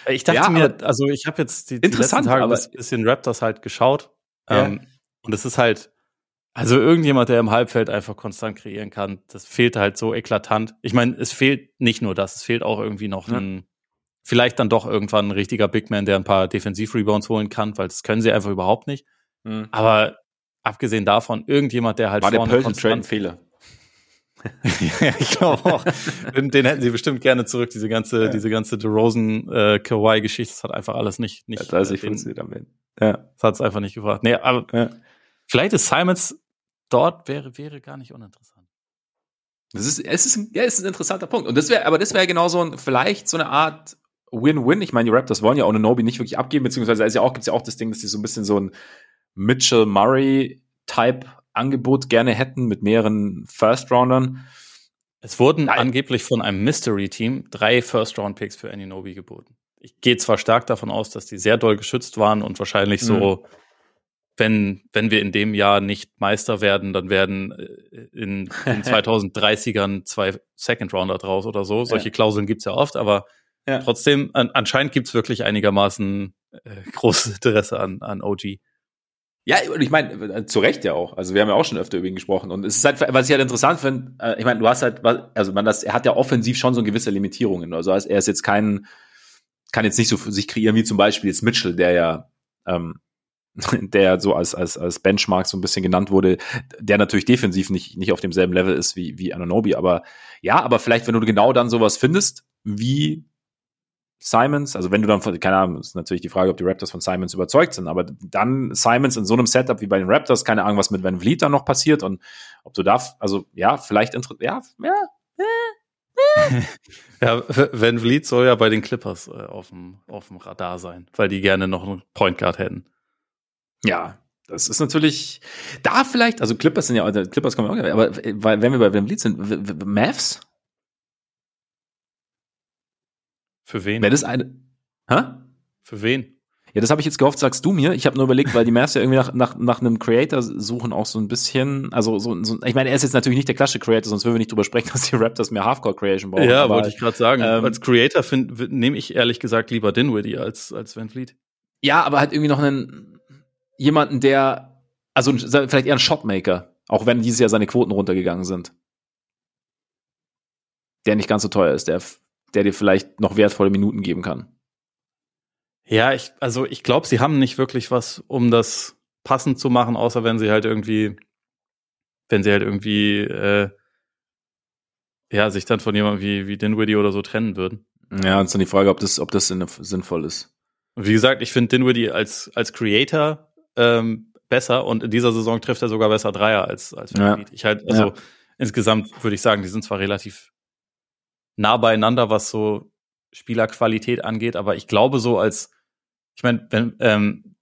Ich dachte ja, mir, also ich habe jetzt die, die letzten Tage ein bisschen Raptors halt geschaut. Ja. Ähm, und es ist halt, also irgendjemand, der im Halbfeld einfach konstant kreieren kann, das fehlt halt so eklatant. Ich meine, es fehlt nicht nur das, es fehlt auch irgendwie noch ja. ein, vielleicht dann doch irgendwann ein richtiger Big Man, der ein paar Defensiv-Rebounds holen kann, weil das können sie einfach überhaupt nicht. Mhm. Aber abgesehen davon, irgendjemand, der halt War vorne der Trade ein Fehler? ja, ich glaube auch. Den, den, hätten sie bestimmt gerne zurück, diese ganze, ja. diese ganze DeRozan äh, Kawhi-Geschichte. Das hat einfach alles nicht, nicht. Ja, das äh, funktioniert am Ende. Ja. Das hat es einfach nicht gebracht. Nee, aber ja. vielleicht ist Simons dort wäre, wäre gar nicht uninteressant. Das ist, es ist, ja, es ist ein interessanter Punkt. Und das wäre, aber das wäre genau so ein, vielleicht so eine Art Win-Win. Ich meine, die Raptors wollen ja eine Nobi nicht wirklich abgeben, beziehungsweise ist ja auch, gibt's ja auch das Ding, dass sie so ein bisschen so ein Mitchell Murray Type Angebot gerne hätten mit mehreren First-Roundern. Es wurden Nein. angeblich von einem Mystery-Team drei First-Round-Picks für Aninobi geboten. Ich gehe zwar stark davon aus, dass die sehr doll geschützt waren und wahrscheinlich mhm. so, wenn, wenn wir in dem Jahr nicht Meister werden, dann werden äh, in den 2030ern zwei Second-Rounder draus oder so. Solche ja. Klauseln gibt's ja oft, aber ja. trotzdem, an, anscheinend gibt's wirklich einigermaßen äh, großes Interesse an, an OG. Ja, und ich meine, äh, zu Recht ja auch. Also wir haben ja auch schon öfter über ihn gesprochen. Und es ist halt, was ich halt interessant finde, äh, ich meine, du hast halt, also man das, er hat ja offensiv schon so gewisse Limitierungen. Also er ist jetzt kein, kann jetzt nicht so für sich kreieren wie zum Beispiel jetzt Mitchell, der ja, ähm, der so als, als, als Benchmark so ein bisschen genannt wurde, der natürlich defensiv nicht, nicht auf demselben Level ist wie, wie Ananobi. Aber ja, aber vielleicht, wenn du genau dann sowas findest, wie Simons, also wenn du dann von, keine Ahnung, ist natürlich die Frage, ob die Raptors von Simons überzeugt sind, aber dann Simons in so einem Setup wie bei den Raptors, keine Ahnung, was mit Van Vliet dann noch passiert und ob du da, also ja, vielleicht, ja, ja, ja, Van Vliet soll ja bei den Clippers äh, auf, dem, auf dem Radar sein, weil die gerne noch einen Point Guard hätten. Ja, das ist natürlich da vielleicht, also Clippers sind ja, Clippers kommen auch, aber wenn wir bei Van Vliet sind, Mavs, für wen? Wenn es eine. Hä? Für wen? Ja, das habe ich jetzt gehofft, sagst du mir. Ich habe nur überlegt, weil die Mavs ja irgendwie nach, nach, nach einem Creator suchen auch so ein bisschen, also so, so ich meine, er ist jetzt natürlich nicht der klassische Creator, sonst würden wir nicht drüber sprechen, dass die Raptors mehr Halfcore Creation brauchen. Ja, wollte ich gerade sagen. Ähm, als Creator nehme ich ehrlich gesagt lieber Dinwiddie als als Van Fleet. Ja, aber halt irgendwie noch einen jemanden, der also vielleicht eher ein Shotmaker, auch wenn dieses Jahr seine Quoten runtergegangen sind. Der nicht ganz so teuer ist, der der dir vielleicht noch wertvolle Minuten geben kann. Ja, ich, also ich glaube, sie haben nicht wirklich was, um das passend zu machen, außer wenn sie halt irgendwie, wenn sie halt irgendwie, äh, ja, sich dann von jemandem wie, wie Dinwiddie oder so trennen würden. Ja, und ist dann die Frage, ob das, ob das sinnvoll ist. Und wie gesagt, ich finde Dinwiddie als, als Creator ähm, besser und in dieser Saison trifft er sogar besser Dreier als, als ja. Ich halt, also ja. insgesamt würde ich sagen, die sind zwar relativ nah beieinander, was so Spielerqualität angeht, aber ich glaube so als, ich meine, wenn, ähm,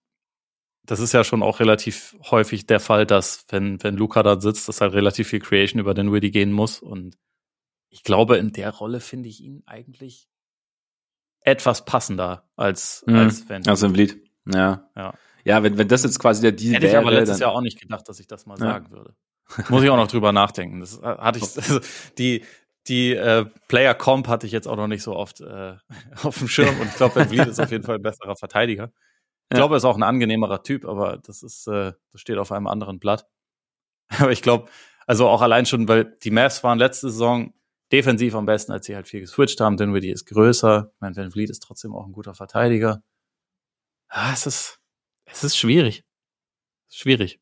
das ist ja schon auch relativ häufig der Fall, dass wenn, wenn Luca da sitzt, dass halt relativ viel Creation über den Widdy gehen muss und ich glaube, in der Rolle finde ich ihn eigentlich etwas passender als, mhm. als wenn. Also im Lied. Ja. Ja. Ja, wenn, wenn das jetzt quasi der Deal Hätte wäre. Hätte ich aber letztes Jahr auch nicht gedacht, dass ich das mal ja. sagen würde. Muss ich auch noch drüber nachdenken. Das äh, hatte ich, also die, die äh, Player Comp hatte ich jetzt auch noch nicht so oft äh, auf dem Schirm und ich glaube, Ben Vliet ist auf jeden Fall ein besserer Verteidiger. Ich ja. glaube, er ist auch ein angenehmerer Typ, aber das ist, äh, das steht auf einem anderen Blatt. Aber ich glaube, also auch allein schon, weil die Mavs waren letzte Saison defensiv am besten, als sie halt viel geswitcht haben. Dinwiddie ist größer. Ich meine, Van Vliet ist trotzdem auch ein guter Verteidiger. Ah, es ist, es ist schwierig. schwierig.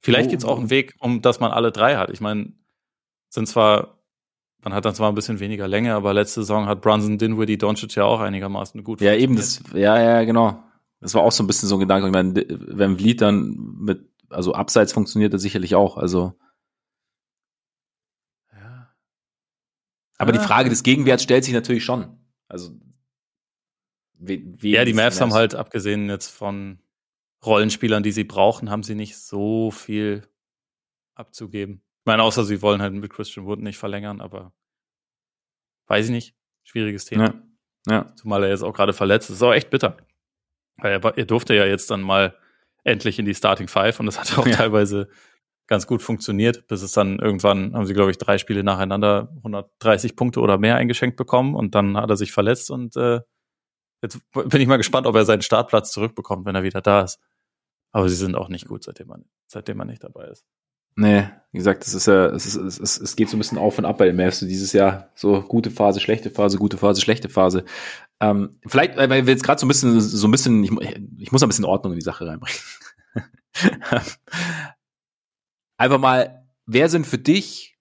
Vielleicht oh, gibt es auch einen Weg, um dass man alle drei hat. Ich meine, sind zwar, man hat dann zwar ein bisschen weniger Länge, aber letzte Saison hat Brunson, Dinwiddie, Doncic ja auch einigermaßen gut Ja, eben, das, ja, ja, genau. Das war auch so ein bisschen so ein Gedanke. Ich meine, wenn Vliet dann mit, also abseits funktioniert das sicherlich auch, also. Ja. Aber ja. die Frage des Gegenwerts stellt sich natürlich schon. Also, wie, wie ja, die Mavs haben halt, abgesehen jetzt von Rollenspielern, die sie brauchen, haben sie nicht so viel abzugeben meine, außer sie wollen halt mit Christian Wood nicht verlängern, aber weiß ich nicht. Schwieriges Thema. Ja. ja. Zumal er jetzt auch gerade verletzt ist. ist auch echt bitter. Weil er, er, durfte ja jetzt dann mal endlich in die Starting Five und das hat auch ja. teilweise ganz gut funktioniert, bis es dann irgendwann haben sie, glaube ich, drei Spiele nacheinander 130 Punkte oder mehr eingeschenkt bekommen und dann hat er sich verletzt und äh, jetzt bin ich mal gespannt, ob er seinen Startplatz zurückbekommt, wenn er wieder da ist. Aber sie sind auch nicht gut, seitdem man, seitdem man nicht dabei ist. Nee, wie gesagt, es ist ja, es, ist, es, ist, es geht so ein bisschen auf und ab bei den Mavs dieses Jahr. So gute Phase, schlechte Phase, gute Phase, schlechte Phase. Ähm, vielleicht, weil wir jetzt gerade so ein bisschen, so ein bisschen, ich, ich muss ein bisschen Ordnung in die Sache reinbringen. Einfach mal, wer sind für dich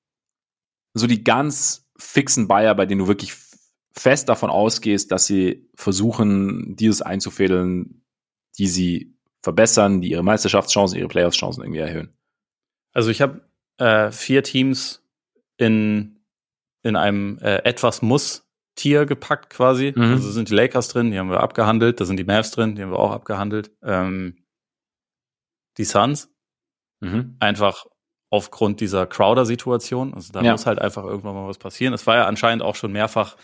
so die ganz fixen Bayer, bei denen du wirklich fest davon ausgehst, dass sie versuchen, dieses einzufädeln, die sie verbessern, die ihre Meisterschaftschancen, ihre Playoffs-Chancen irgendwie erhöhen? Also ich habe äh, vier Teams in, in einem äh, etwas Muss-Tier gepackt quasi. Mhm. Also sind die Lakers drin, die haben wir abgehandelt. Da sind die Mavs drin, die haben wir auch abgehandelt. Ähm, die Suns. Mhm. Einfach aufgrund dieser Crowder-Situation. Also da ja. muss halt einfach irgendwann mal was passieren. Es war ja anscheinend auch schon mehrfach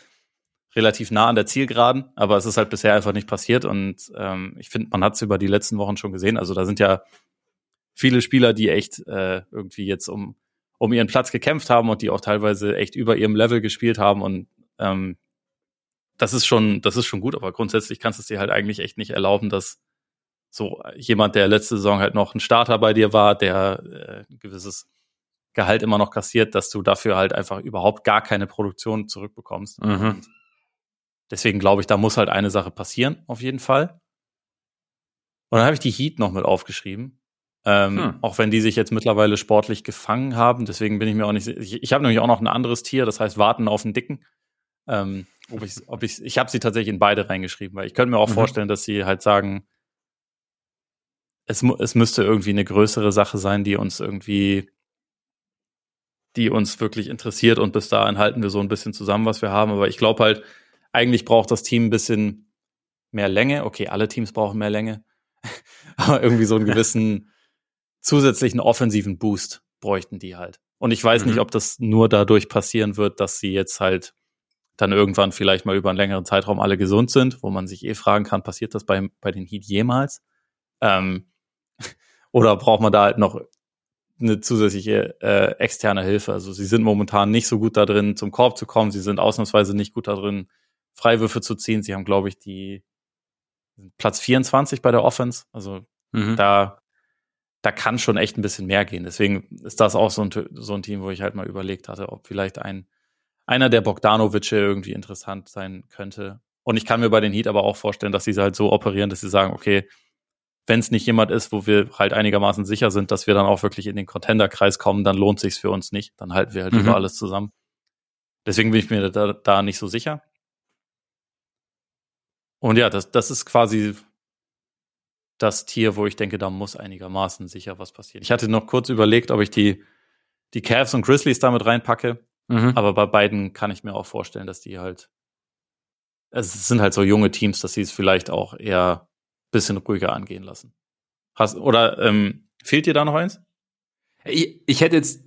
relativ nah an der Zielgeraden, aber es ist halt bisher einfach nicht passiert. Und ähm, ich finde, man hat es über die letzten Wochen schon gesehen. Also da sind ja viele Spieler, die echt äh, irgendwie jetzt um, um ihren Platz gekämpft haben und die auch teilweise echt über ihrem Level gespielt haben und ähm, das ist schon, das ist schon gut, aber grundsätzlich kannst du es dir halt eigentlich echt nicht erlauben, dass so jemand, der letzte Saison halt noch ein Starter bei dir war, der äh, ein gewisses Gehalt immer noch kassiert, dass du dafür halt einfach überhaupt gar keine Produktion zurückbekommst. Mhm. deswegen glaube ich, da muss halt eine Sache passieren, auf jeden Fall. Und dann habe ich die Heat noch mit aufgeschrieben. Ähm, hm. Auch wenn die sich jetzt mittlerweile sportlich gefangen haben. Deswegen bin ich mir auch nicht. Ich, ich habe nämlich auch noch ein anderes Tier, das heißt Warten auf den Dicken. Ähm, ob ich, ob ich, ich habe sie tatsächlich in beide reingeschrieben, weil ich könnte mir auch mhm. vorstellen, dass sie halt sagen, es, es müsste irgendwie eine größere Sache sein, die uns irgendwie, die uns wirklich interessiert und bis dahin halten wir so ein bisschen zusammen, was wir haben. Aber ich glaube halt, eigentlich braucht das Team ein bisschen mehr Länge. Okay, alle Teams brauchen mehr Länge. Aber irgendwie so einen gewissen zusätzlichen offensiven Boost bräuchten die halt. Und ich weiß mhm. nicht, ob das nur dadurch passieren wird, dass sie jetzt halt dann irgendwann vielleicht mal über einen längeren Zeitraum alle gesund sind, wo man sich eh fragen kann, passiert das bei, bei den Heat jemals? Ähm, oder braucht man da halt noch eine zusätzliche äh, externe Hilfe? Also sie sind momentan nicht so gut da drin, zum Korb zu kommen. Sie sind ausnahmsweise nicht gut da drin, Freiwürfe zu ziehen. Sie haben, glaube ich, die Platz 24 bei der Offense. Also mhm. da, da kann schon echt ein bisschen mehr gehen. Deswegen ist das auch so ein, so ein Team, wo ich halt mal überlegt hatte, ob vielleicht ein einer der Bogdanovice irgendwie interessant sein könnte. Und ich kann mir bei den Heat aber auch vorstellen, dass sie halt so operieren, dass sie sagen, okay, wenn es nicht jemand ist, wo wir halt einigermaßen sicher sind, dass wir dann auch wirklich in den Contender-Kreis kommen, dann lohnt sich's für uns nicht. Dann halten wir halt mhm. über alles zusammen. Deswegen bin ich mir da, da nicht so sicher. Und ja, das, das ist quasi das Tier, wo ich denke, da muss einigermaßen sicher was passieren. Ich hatte noch kurz überlegt, ob ich die, die Cavs und Grizzlies damit reinpacke. Mhm. Aber bei beiden kann ich mir auch vorstellen, dass die halt, es sind halt so junge Teams, dass sie es vielleicht auch eher bisschen ruhiger angehen lassen. Hast, oder ähm, fehlt dir da noch eins? Ich, ich hätte jetzt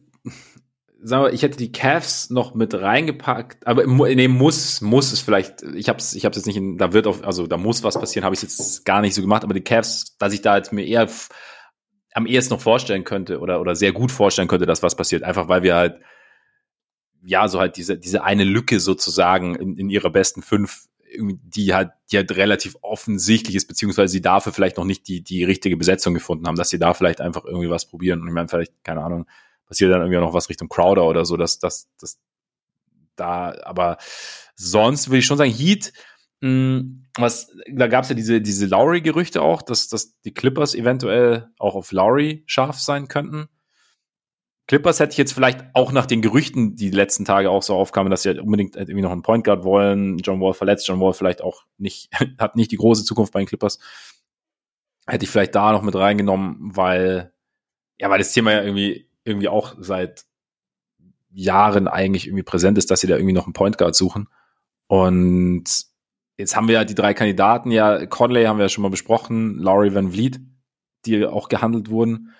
sagen wir, ich hätte die Cavs noch mit reingepackt, aber nee, muss, muss es vielleicht, ich hab's, ich hab's jetzt nicht in, da wird auf, also da muss was passieren, habe ich jetzt gar nicht so gemacht, aber die Cavs, dass ich da jetzt mir eher am ehesten noch vorstellen könnte oder, oder sehr gut vorstellen könnte, dass was passiert, einfach weil wir halt, ja, so halt diese, diese eine Lücke sozusagen in, in ihrer besten fünf, die halt, die halt relativ offensichtlich ist, beziehungsweise sie dafür vielleicht noch nicht die, die richtige Besetzung gefunden haben, dass sie da vielleicht einfach irgendwie was probieren und ich meine, vielleicht, keine Ahnung, passiert dann irgendwie noch was Richtung Crowder oder so, dass das, das da, aber sonst würde ich schon sagen, Heat, mh, hm, was, da gab es ja diese, diese Lowry-Gerüchte auch, dass, dass die Clippers eventuell auch auf Lowry scharf sein könnten. Clippers hätte ich jetzt vielleicht auch nach den Gerüchten, die, die letzten Tage auch so aufkamen, dass sie halt unbedingt irgendwie noch einen Point Guard wollen. John Wall verletzt, John Wall vielleicht auch nicht, hat nicht die große Zukunft bei den Clippers. Hätte ich vielleicht da noch mit reingenommen, weil, ja, weil das Thema ja irgendwie irgendwie auch seit Jahren eigentlich irgendwie präsent ist, dass sie da irgendwie noch einen Point Guard suchen. Und jetzt haben wir ja die drei Kandidaten, ja, Conley haben wir ja schon mal besprochen, Laurie Van Vliet, die auch gehandelt wurden.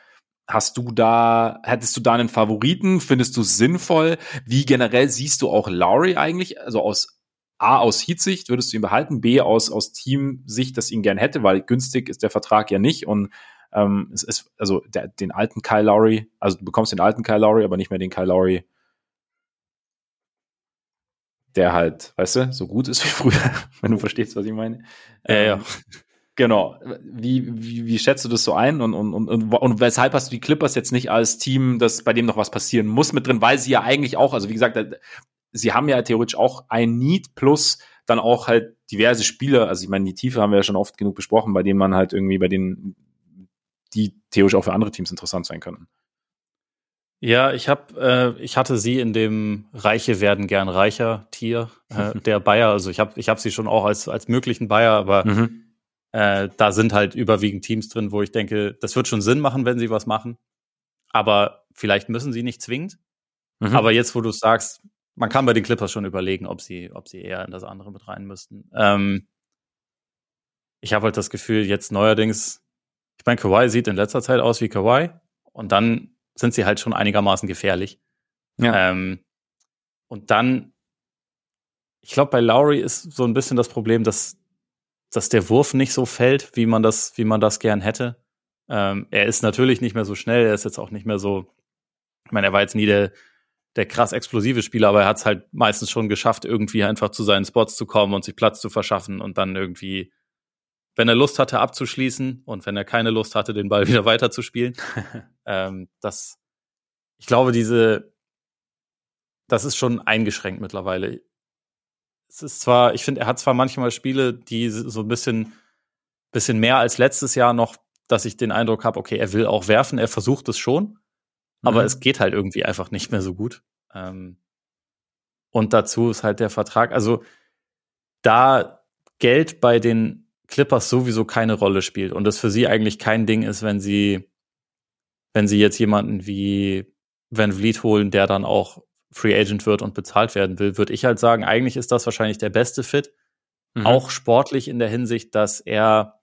Hast du da, hättest du da einen Favoriten? Findest du sinnvoll? Wie generell siehst du auch Laurie eigentlich? Also aus A, aus Heat-Sicht würdest du ihn behalten, B, aus, aus Team-Sicht, dass ihn gern hätte, weil günstig ist der Vertrag ja nicht und ähm, es ist, also der, den alten Kyle Lowry, also du bekommst den alten Kyle Lowry, aber nicht mehr den Kyle Lowry, der halt, weißt du, so gut ist wie früher, wenn du verstehst, was ich meine. Ja, ähm, ja. Genau. Wie, wie, wie schätzt du das so ein? Und, und, und, und, und weshalb hast du die Clippers jetzt nicht als Team, das bei dem noch was passieren muss, mit drin? Weil sie ja eigentlich auch, also wie gesagt, sie haben ja theoretisch auch ein Need plus dann auch halt diverse Spieler. Also ich meine, die Tiefe haben wir ja schon oft genug besprochen, bei denen man halt irgendwie bei denen die theoretisch auch für andere Teams interessant sein könnten. Ja, ich habe, äh, ich hatte sie in dem Reiche werden gern reicher Tier äh, der Bayer. Also ich habe, ich habe sie schon auch als als möglichen Bayer, aber mhm. äh, da sind halt überwiegend Teams drin, wo ich denke, das wird schon Sinn machen, wenn sie was machen. Aber vielleicht müssen sie nicht zwingend. Mhm. Aber jetzt, wo du sagst, man kann bei den Clippers schon überlegen, ob sie, ob sie eher in das andere mit rein müssten. Ähm, ich habe halt das Gefühl, jetzt neuerdings ich meine, Kawhi sieht in letzter Zeit aus wie Kawhi und dann sind sie halt schon einigermaßen gefährlich. Ja. Ähm, und dann, ich glaube, bei Lowry ist so ein bisschen das Problem, dass, dass der Wurf nicht so fällt, wie man das, wie man das gern hätte. Ähm, er ist natürlich nicht mehr so schnell, er ist jetzt auch nicht mehr so, ich meine, er war jetzt nie der, der krass explosive Spieler, aber er hat es halt meistens schon geschafft, irgendwie einfach zu seinen Spots zu kommen und sich Platz zu verschaffen und dann irgendwie wenn er Lust hatte abzuschließen und wenn er keine Lust hatte, den Ball wieder weiterzuspielen. ähm, das, ich glaube, diese, das ist schon eingeschränkt mittlerweile. Es ist zwar, ich finde, er hat zwar manchmal Spiele, die so ein bisschen, bisschen mehr als letztes Jahr noch, dass ich den Eindruck habe, okay, er will auch werfen, er versucht es schon, aber mhm. es geht halt irgendwie einfach nicht mehr so gut. Ähm, und dazu ist halt der Vertrag, also da Geld bei den Clippers sowieso keine Rolle spielt und es für sie eigentlich kein Ding ist, wenn sie, wenn sie jetzt jemanden wie Van Vliet holen, der dann auch Free Agent wird und bezahlt werden will, würde ich halt sagen, eigentlich ist das wahrscheinlich der beste Fit. Mhm. Auch sportlich in der Hinsicht, dass er,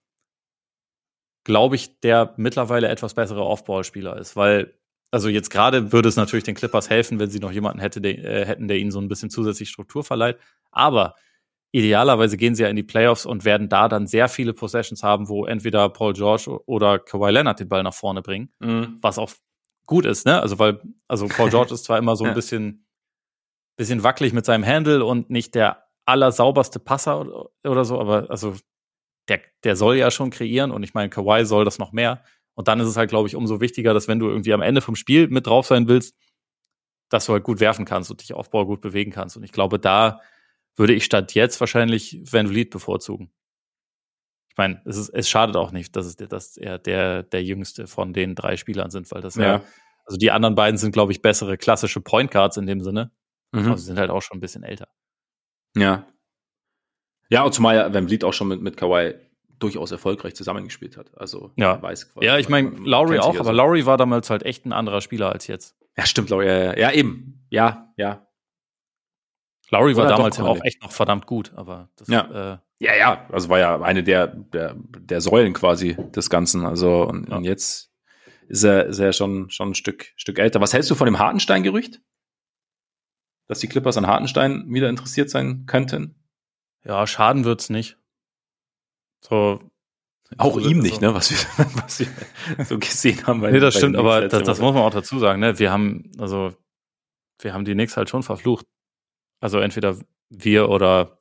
glaube ich, der mittlerweile etwas bessere Off-Ball-Spieler ist, weil also jetzt gerade würde es natürlich den Clippers helfen, wenn sie noch jemanden hätte, der, äh, hätten, der ihnen so ein bisschen zusätzlich Struktur verleiht. Aber idealerweise gehen sie ja in die Playoffs und werden da dann sehr viele Possessions haben, wo entweder Paul George oder Kawhi Leonard den Ball nach vorne bringen, mhm. was auch gut ist, ne? Also weil, also Paul George ist zwar immer so ein bisschen, bisschen wackelig mit seinem Handle und nicht der allersauberste Passer oder, oder so, aber also der, der soll ja schon kreieren und ich meine, Kawhi soll das noch mehr. Und dann ist es halt, glaube ich, umso wichtiger, dass wenn du irgendwie am Ende vom Spiel mit drauf sein willst, dass du halt gut werfen kannst und dich Aufbau gut bewegen kannst. Und ich glaube, da würde ich statt jetzt wahrscheinlich Van Vliet bevorzugen. Ich meine, es, ist, es schadet auch nicht, dass, es, dass er der, der jüngste von den drei Spielern sind, weil das ja, ja also die anderen beiden sind, glaube ich, bessere klassische Point Guards in dem Sinne. Mhm. Aber sie sind halt auch schon ein bisschen älter. Ja. Ja, und zumal ja Van Vliet auch schon mit, mit Kawhi durchaus erfolgreich zusammengespielt hat. Also ja, weiß Ja, ich meine, Lowry auch, aber so. Lowry war damals halt echt ein anderer Spieler als jetzt. Ja, stimmt, Lowry. Ja, ja, eben. Ja, ja. Lowry war damals ja auch echt noch verdammt gut, aber das, ja. Äh, ja, ja, also war ja eine der, der, der Säulen quasi des Ganzen. Also und, ja. und jetzt ist er, ist er schon, schon ein Stück, Stück älter. Was hältst du von dem Hartenstein-Gerücht? Dass die Clippers an Hartenstein wieder interessiert sein könnten? Ja, schaden wird's nicht. So. Auch ihm nicht, so. ne, was wir, was wir so gesehen haben. nee, das stimmt, aber das, das muss man auch dazu sagen, ne, wir haben, also, wir haben die Knicks halt schon verflucht. Also entweder wir oder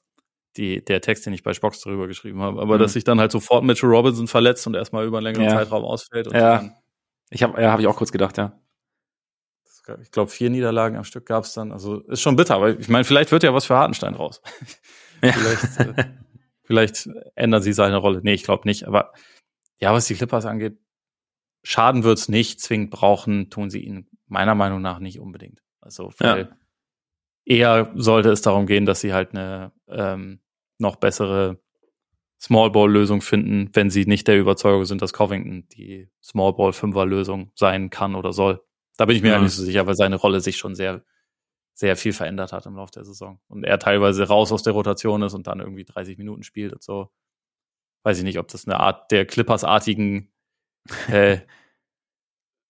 die, der Text, den ich bei Spox darüber geschrieben habe. Aber mhm. dass sich dann halt sofort Mitchell Robinson verletzt und erstmal über einen längeren ja. Zeitraum ausfällt. ja. ich habe ja, hab ich auch kurz gedacht, ja. Ich glaube, vier Niederlagen am Stück gab es dann. Also ist schon bitter, aber ich meine, vielleicht wird ja was für Hartenstein raus. Ja. vielleicht, äh, vielleicht ändern sie seine Rolle. Nee, ich glaube nicht. Aber ja, was die Clippers angeht, schaden wird's nicht. Zwingend brauchen, tun sie ihn meiner Meinung nach nicht unbedingt. Also, weil ja. Eher sollte es darum gehen, dass sie halt eine ähm, noch bessere Small Ball Lösung finden, wenn sie nicht der Überzeugung sind, dass Covington die Small Ball Fünfer Lösung sein kann oder soll. Da bin ich mir ja. nicht so sicher, weil seine Rolle sich schon sehr sehr viel verändert hat im Laufe der Saison. Und er teilweise raus aus der Rotation ist und dann irgendwie 30 Minuten spielt und so. Weiß ich nicht, ob das eine Art der Clippers-artigen äh,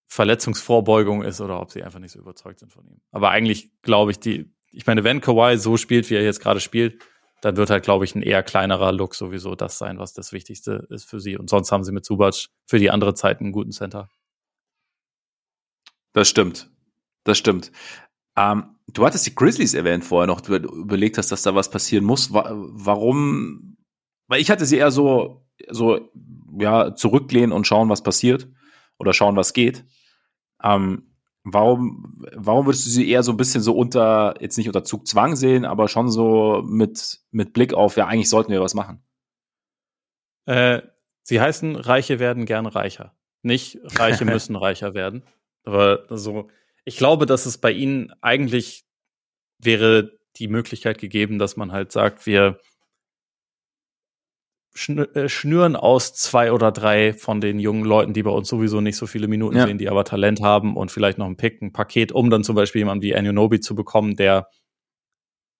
Verletzungsvorbeugung ist oder ob sie einfach nicht so überzeugt sind von ihm. Aber eigentlich glaube ich, die, ich meine, wenn Kawhi so spielt, wie er jetzt gerade spielt, dann wird halt, glaube ich, ein eher kleinerer Look sowieso das sein, was das Wichtigste ist für sie. Und sonst haben sie mit Subac für die andere Zeit einen guten Center. Das stimmt. Das stimmt. Ähm, du hattest die Grizzlies erwähnt vorher noch, du überlegt hast, dass da was passieren muss. Warum? Weil ich hatte sie eher so, so, ja, zurücklehnen und schauen, was passiert oder schauen, was geht. Ähm, warum, warum würdest du sie eher so ein bisschen so unter, jetzt nicht unter Zugzwang sehen, aber schon so mit, mit Blick auf, ja, eigentlich sollten wir was machen? Äh, sie heißen, Reiche werden gern reicher. Nicht Reiche müssen reicher werden. Aber so, ich glaube, dass es bei ihnen eigentlich wäre die Möglichkeit gegeben, dass man halt sagt, wir schnüren aus zwei oder drei von den jungen Leuten, die bei uns sowieso nicht so viele Minuten ja. sehen, die aber Talent haben und vielleicht noch ein Pick, ein Paket, um dann zum Beispiel jemanden wie Anunobi zu bekommen, der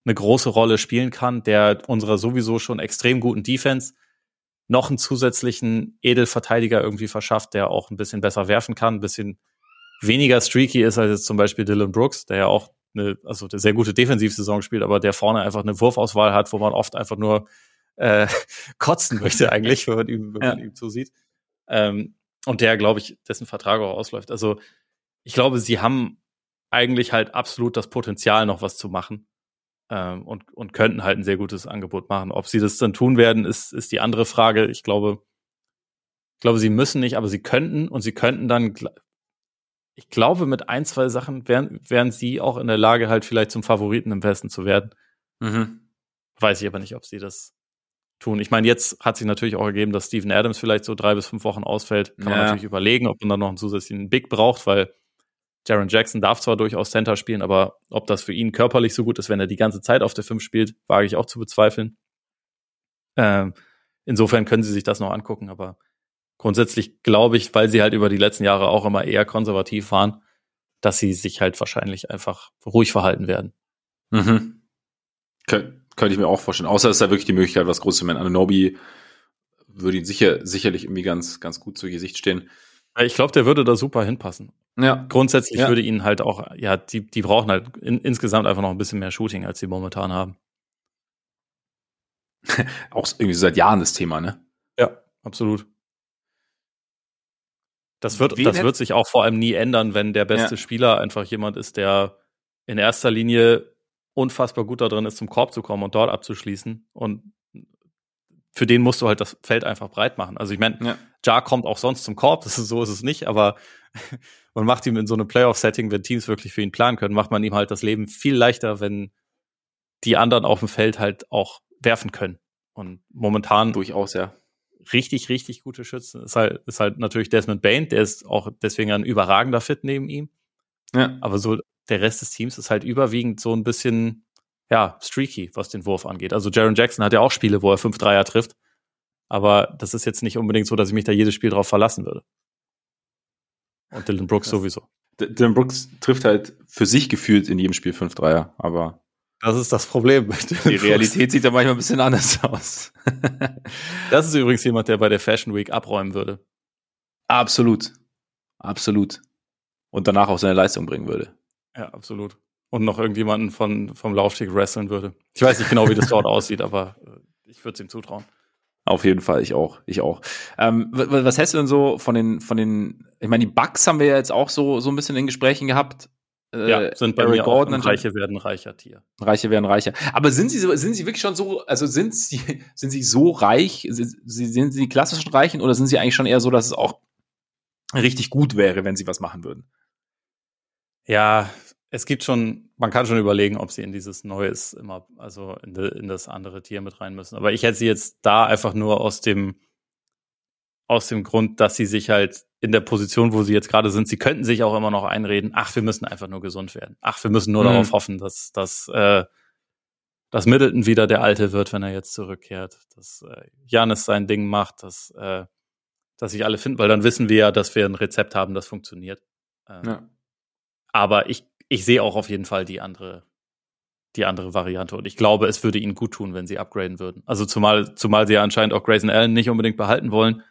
eine große Rolle spielen kann, der unserer sowieso schon extrem guten Defense noch einen zusätzlichen Edelverteidiger irgendwie verschafft, der auch ein bisschen besser werfen kann, ein bisschen weniger streaky ist als jetzt zum Beispiel Dylan Brooks, der ja auch eine, also eine sehr gute Defensivsaison spielt, aber der vorne einfach eine Wurfauswahl hat, wo man oft einfach nur äh, kotzen möchte eigentlich, wenn man ihm, wenn ja. man ihm zusieht. Ähm, und der, glaube ich, dessen Vertrag auch ausläuft. Also ich glaube, sie haben eigentlich halt absolut das Potenzial, noch was zu machen. Ähm, und, und könnten halt ein sehr gutes Angebot machen. Ob sie das dann tun werden, ist, ist die andere Frage. Ich glaube, ich glaube, sie müssen nicht, aber sie könnten und sie könnten dann ich glaube, mit ein, zwei Sachen wären, wären sie auch in der Lage, halt vielleicht zum Favoriten im Westen zu werden. Mhm. Weiß ich aber nicht, ob sie das tun. Ich meine, jetzt hat sich natürlich auch ergeben, dass Steven Adams vielleicht so drei bis fünf Wochen ausfällt. Kann ja. man natürlich überlegen, ob man dann noch einen zusätzlichen Big braucht, weil Jaron Jackson darf zwar durchaus Center spielen, aber ob das für ihn körperlich so gut ist, wenn er die ganze Zeit auf der fünf spielt, wage ich auch zu bezweifeln. Ähm, insofern können sie sich das noch angucken, aber grundsätzlich glaube ich, weil sie halt über die letzten Jahre auch immer eher konservativ waren, dass sie sich halt wahrscheinlich einfach ruhig verhalten werden. Mhm. Kön könnte ich mir auch vorstellen. Außer es ist da wirklich die Möglichkeit, was Großes zu machen. Ananobi würde ihn sicher, sicherlich irgendwie ganz, ganz gut zu Gesicht stehen. Ich glaube, der würde da super hinpassen. ja. grundsätzlich ja. würde ihnen halt auch, ja, die, die brauchen halt in, insgesamt einfach noch ein bisschen mehr Shooting, als sie momentan haben. auch irgendwie seit Jahren das Thema, ne? Ja, absolut. Das wird, das wird sich auch vor allem nie ändern, wenn der beste ja. Spieler einfach jemand ist, der in erster Linie unfassbar gut darin ist, zum Korb zu kommen und dort abzuschließen. Und für den musst du halt das Feld einfach breit machen. Also ich meine, ja. Jar kommt auch sonst zum Korb, das ist, so ist es nicht, aber man macht ihm in so einem Playoff-Setting, wenn Teams wirklich für ihn planen können, macht man ihm halt das Leben viel leichter, wenn die anderen auf dem Feld halt auch werfen können. Und momentan durchaus, ja. Richtig, richtig gute Schützen. Ist halt, ist halt natürlich Desmond Bain, der ist auch deswegen ein überragender Fit neben ihm. Ja. Aber so der Rest des Teams ist halt überwiegend so ein bisschen, ja, streaky, was den Wurf angeht. Also Jaron Jackson hat ja auch Spiele, wo er fünf Dreier trifft. Aber das ist jetzt nicht unbedingt so, dass ich mich da jedes Spiel drauf verlassen würde. Und Dylan Brooks das, sowieso. Dylan Brooks trifft halt für sich gefühlt in jedem Spiel fünf Dreier, aber. Das ist das Problem. Die Realität sieht ja manchmal ein bisschen anders aus. das ist übrigens jemand, der bei der Fashion Week abräumen würde. Absolut. Absolut. Und danach auch seine Leistung bringen würde. Ja, absolut. Und noch irgendjemanden von, vom Laufsteg wresteln würde. Ich weiß nicht genau, wie das dort aussieht, aber äh, ich würde es ihm zutrauen. Auf jeden Fall, ich auch, ich auch. Ähm, was hältst du denn so von den, von den, ich meine, die Bugs haben wir ja jetzt auch so, so ein bisschen in Gesprächen gehabt. Äh, ja, sind bei Eric mir Gordon auch Reiche werden reicher Tier. Reiche werden reicher. Aber sind sie so, sind sie wirklich schon so, also sind sie, sind sie so reich, sind, sind sie die klassischen Reichen oder sind sie eigentlich schon eher so, dass es auch richtig gut wäre, wenn sie was machen würden? Ja, es gibt schon, man kann schon überlegen, ob sie in dieses Neues immer, also in, de, in das andere Tier mit rein müssen. Aber ich hätte sie jetzt da einfach nur aus dem, aus dem Grund, dass sie sich halt in der Position, wo sie jetzt gerade sind, sie könnten sich auch immer noch einreden, ach, wir müssen einfach nur gesund werden. Ach, wir müssen nur mhm. darauf hoffen, dass, dass, äh, dass Middleton wieder der Alte wird, wenn er jetzt zurückkehrt, dass äh, Janis sein Ding macht, dass, äh, dass sich alle finden, weil dann wissen wir ja, dass wir ein Rezept haben, das funktioniert. Ähm, ja. Aber ich ich sehe auch auf jeden Fall die andere, die andere Variante. Und ich glaube, es würde ihnen gut tun, wenn sie upgraden würden. Also zumal, zumal sie ja anscheinend auch Grayson Allen nicht unbedingt behalten wollen,